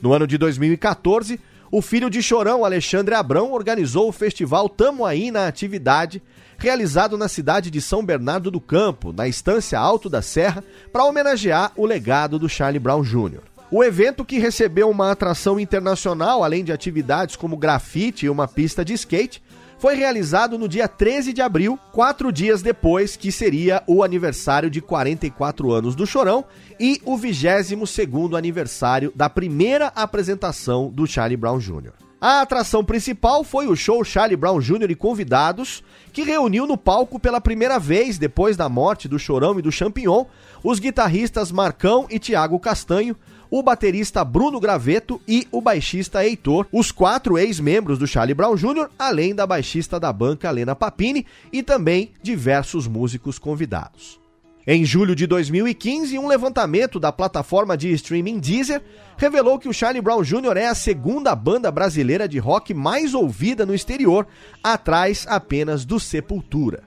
No ano de 2014, o filho de Chorão, Alexandre Abrão, organizou o festival Tamo Aí na Atividade, realizado na cidade de São Bernardo do Campo, na Estância Alto da Serra, para homenagear o legado do Charlie Brown Jr. O evento, que recebeu uma atração internacional, além de atividades como grafite e uma pista de skate, foi realizado no dia 13 de abril, quatro dias depois que seria o aniversário de 44 anos do Chorão e o 22º aniversário da primeira apresentação do Charlie Brown Jr. A atração principal foi o show Charlie Brown Jr. e convidados, que reuniu no palco pela primeira vez depois da morte do Chorão e do Champignon os guitarristas Marcão e Tiago Castanho, o baterista Bruno Graveto e o baixista Heitor, os quatro ex-membros do Charlie Brown Jr., além da baixista da banca Lena Papini e também diversos músicos convidados. Em julho de 2015, um levantamento da plataforma de streaming Deezer revelou que o Charlie Brown Jr. é a segunda banda brasileira de rock mais ouvida no exterior, atrás apenas do Sepultura.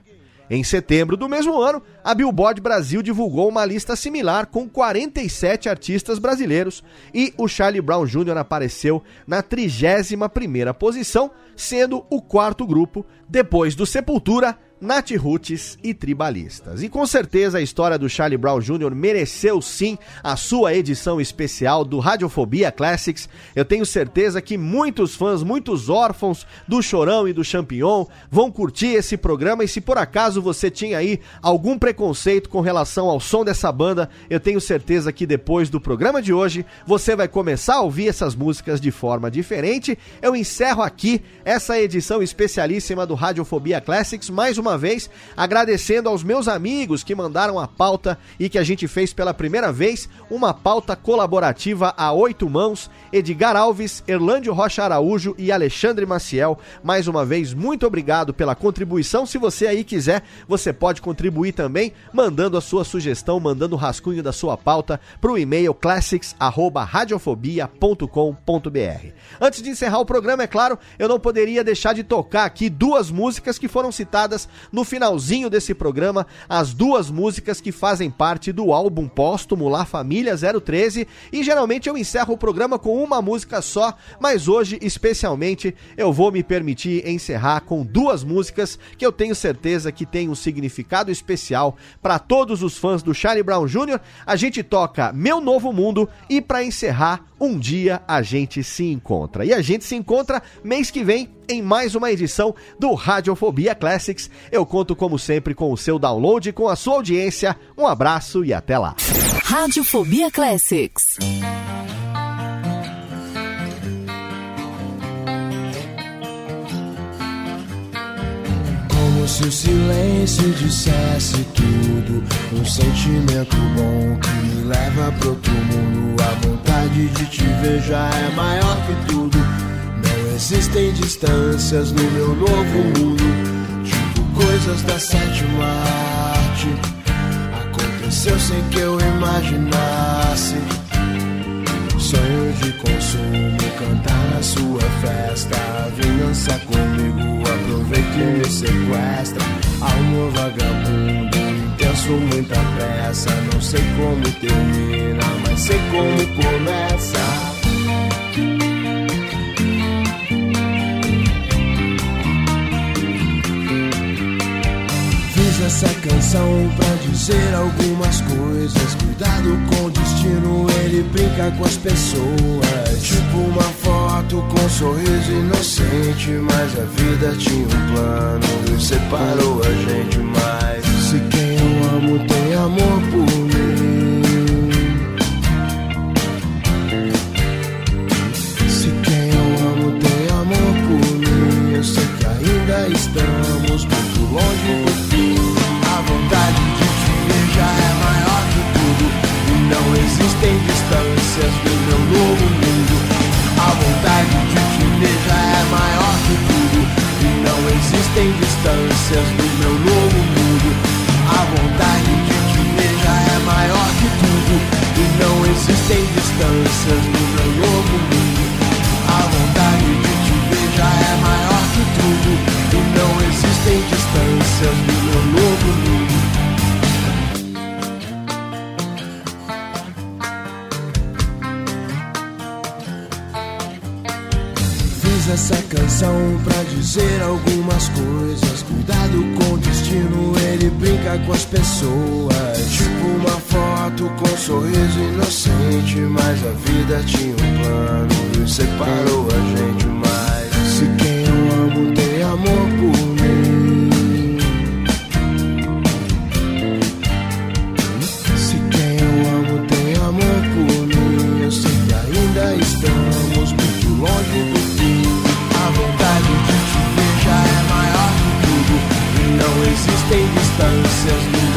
Em setembro do mesmo ano, a Billboard Brasil divulgou uma lista similar com 47 artistas brasileiros e o Charlie Brown Jr. apareceu na 31ª posição, sendo o quarto grupo depois do Sepultura, Nat Roots e Tribalistas. E com certeza a história do Charlie Brown Jr. mereceu sim a sua edição especial do Radiofobia Classics. Eu tenho certeza que muitos fãs, muitos órfãos do Chorão e do Champignon vão curtir esse programa. E se por acaso você tinha aí algum preconceito com relação ao som dessa banda, eu tenho certeza que depois do programa de hoje você vai começar a ouvir essas músicas de forma diferente. Eu encerro aqui essa edição especialíssima do Radiofobia Classics. Mais uma uma vez, agradecendo aos meus amigos que mandaram a pauta e que a gente fez pela primeira vez uma pauta colaborativa a oito mãos. Edgar Alves, Erlândio Rocha Araújo e Alexandre Maciel. Mais uma vez, muito obrigado pela contribuição. Se você aí quiser, você pode contribuir também, mandando a sua sugestão, mandando o rascunho da sua pauta para o e-mail classics@radiofobia.com.br. Antes de encerrar o programa, é claro, eu não poderia deixar de tocar aqui duas músicas que foram citadas no finalzinho desse programa as duas músicas que fazem parte do álbum póstumo La Família 013 e geralmente eu encerro o programa com uma música só, mas hoje especialmente eu vou me permitir encerrar com duas músicas que eu tenho certeza que tem um significado especial para todos os fãs do Charlie Brown Jr. A gente toca Meu Novo Mundo e para encerrar um dia a gente se encontra. E a gente se encontra mês que vem em mais uma edição do Radiofobia Classics. Eu conto como sempre com o seu download, com a sua audiência. Um abraço e até lá. Radiofobia Classics. Como se o silêncio dissesse tudo. Um sentimento bom que me leva pro outro mundo. A vontade de te ver já é maior que tudo. Existem distâncias no meu novo mundo. Tipo coisas da sétima arte. Aconteceu sem que eu imaginasse. Sonho de consumo, cantar na sua festa. Vingança comigo, aproveita e me sequestra. Alma vagabundo, intenso, muita pressa. Não sei como termina, mas sei como começa. Essa canção pra dizer algumas coisas. Cuidado com o destino, ele brinca com as pessoas. Tipo uma foto com um sorriso inocente. Mas a vida tinha um plano separou a gente mais. Se quem eu amo tem amor por mim. Se quem eu amo tem amor por mim, eu sei que ainda estamos muito longe existem distâncias no meu novo mundo. A vontade de te ver já é maior que tudo. E não existem distâncias no meu novo mundo. A vontade de te ver já é maior que tudo. E não existem distâncias no meu novo mundo. A vontade de te ver já é maior que tudo. E não existem distâncias no Fiz essa canção pra dizer algumas coisas. Cuidado com o destino, ele brinca com as pessoas. Tipo uma foto com um sorriso inocente. Mas a vida tinha um plano e separou a gente mais. Se quem eu amo tem amor por mim. Se quem eu amo tem amor por mim, eu sei que ainda estamos muito longe do existem distâncias no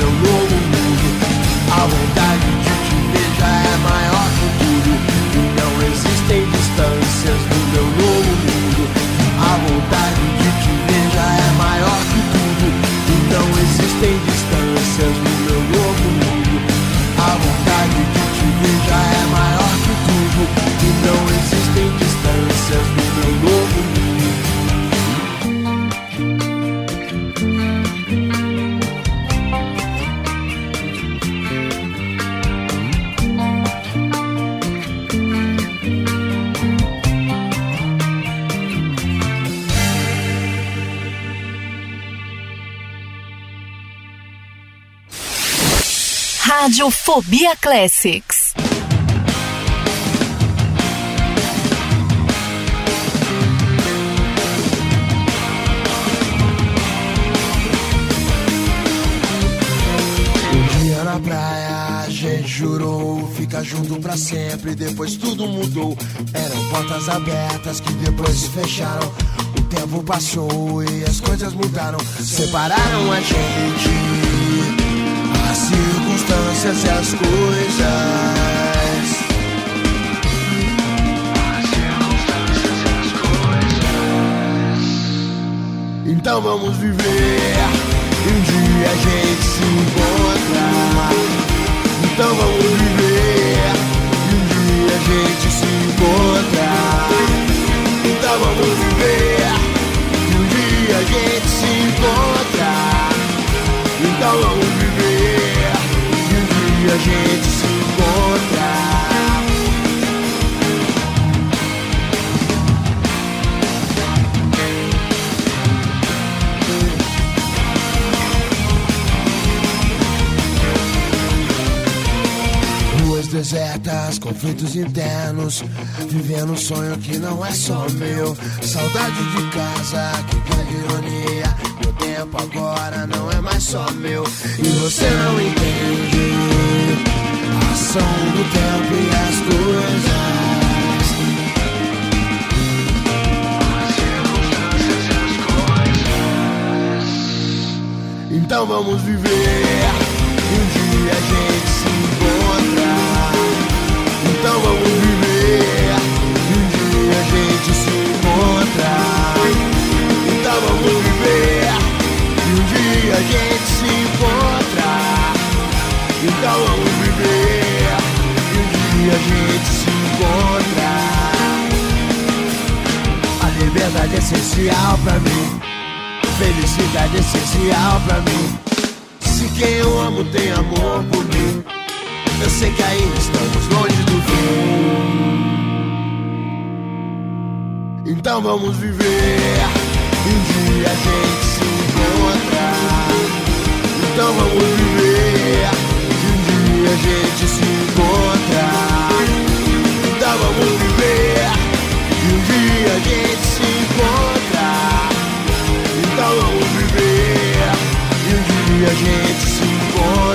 Radiofobia Classics. Um dia na praia a gente jurou ficar junto pra sempre. Depois tudo mudou. Eram portas abertas que depois se fecharam. O tempo passou e as coisas mudaram. Separaram a gente. Coisas. E as coisas. Então vamos viver. E um dia a gente se encontra. Então vamos viver. E um dia a gente se encontra. Então vamos viver. E um dia a gente se encontra dia a gente se desertas, conflitos internos, vivendo um sonho que não é só meu. Saudade de casa, que ironia. Tempo agora não é mais só meu. E você não entende a ação do tempo e as coisas. Então vamos viver. Então vamos viver. Um dia a gente se encontra. A liberdade é essencial pra mim. Felicidade é essencial pra mim. Se quem eu amo tem amor por mim, eu sei que ainda estamos longe do fim. Então vamos viver. Um dia a gente se encontra. Então vamos viver. A gente se encontra. Então vamos viver. Um dia a gente se encontra. Então vamos viver E um dia a gente se encontra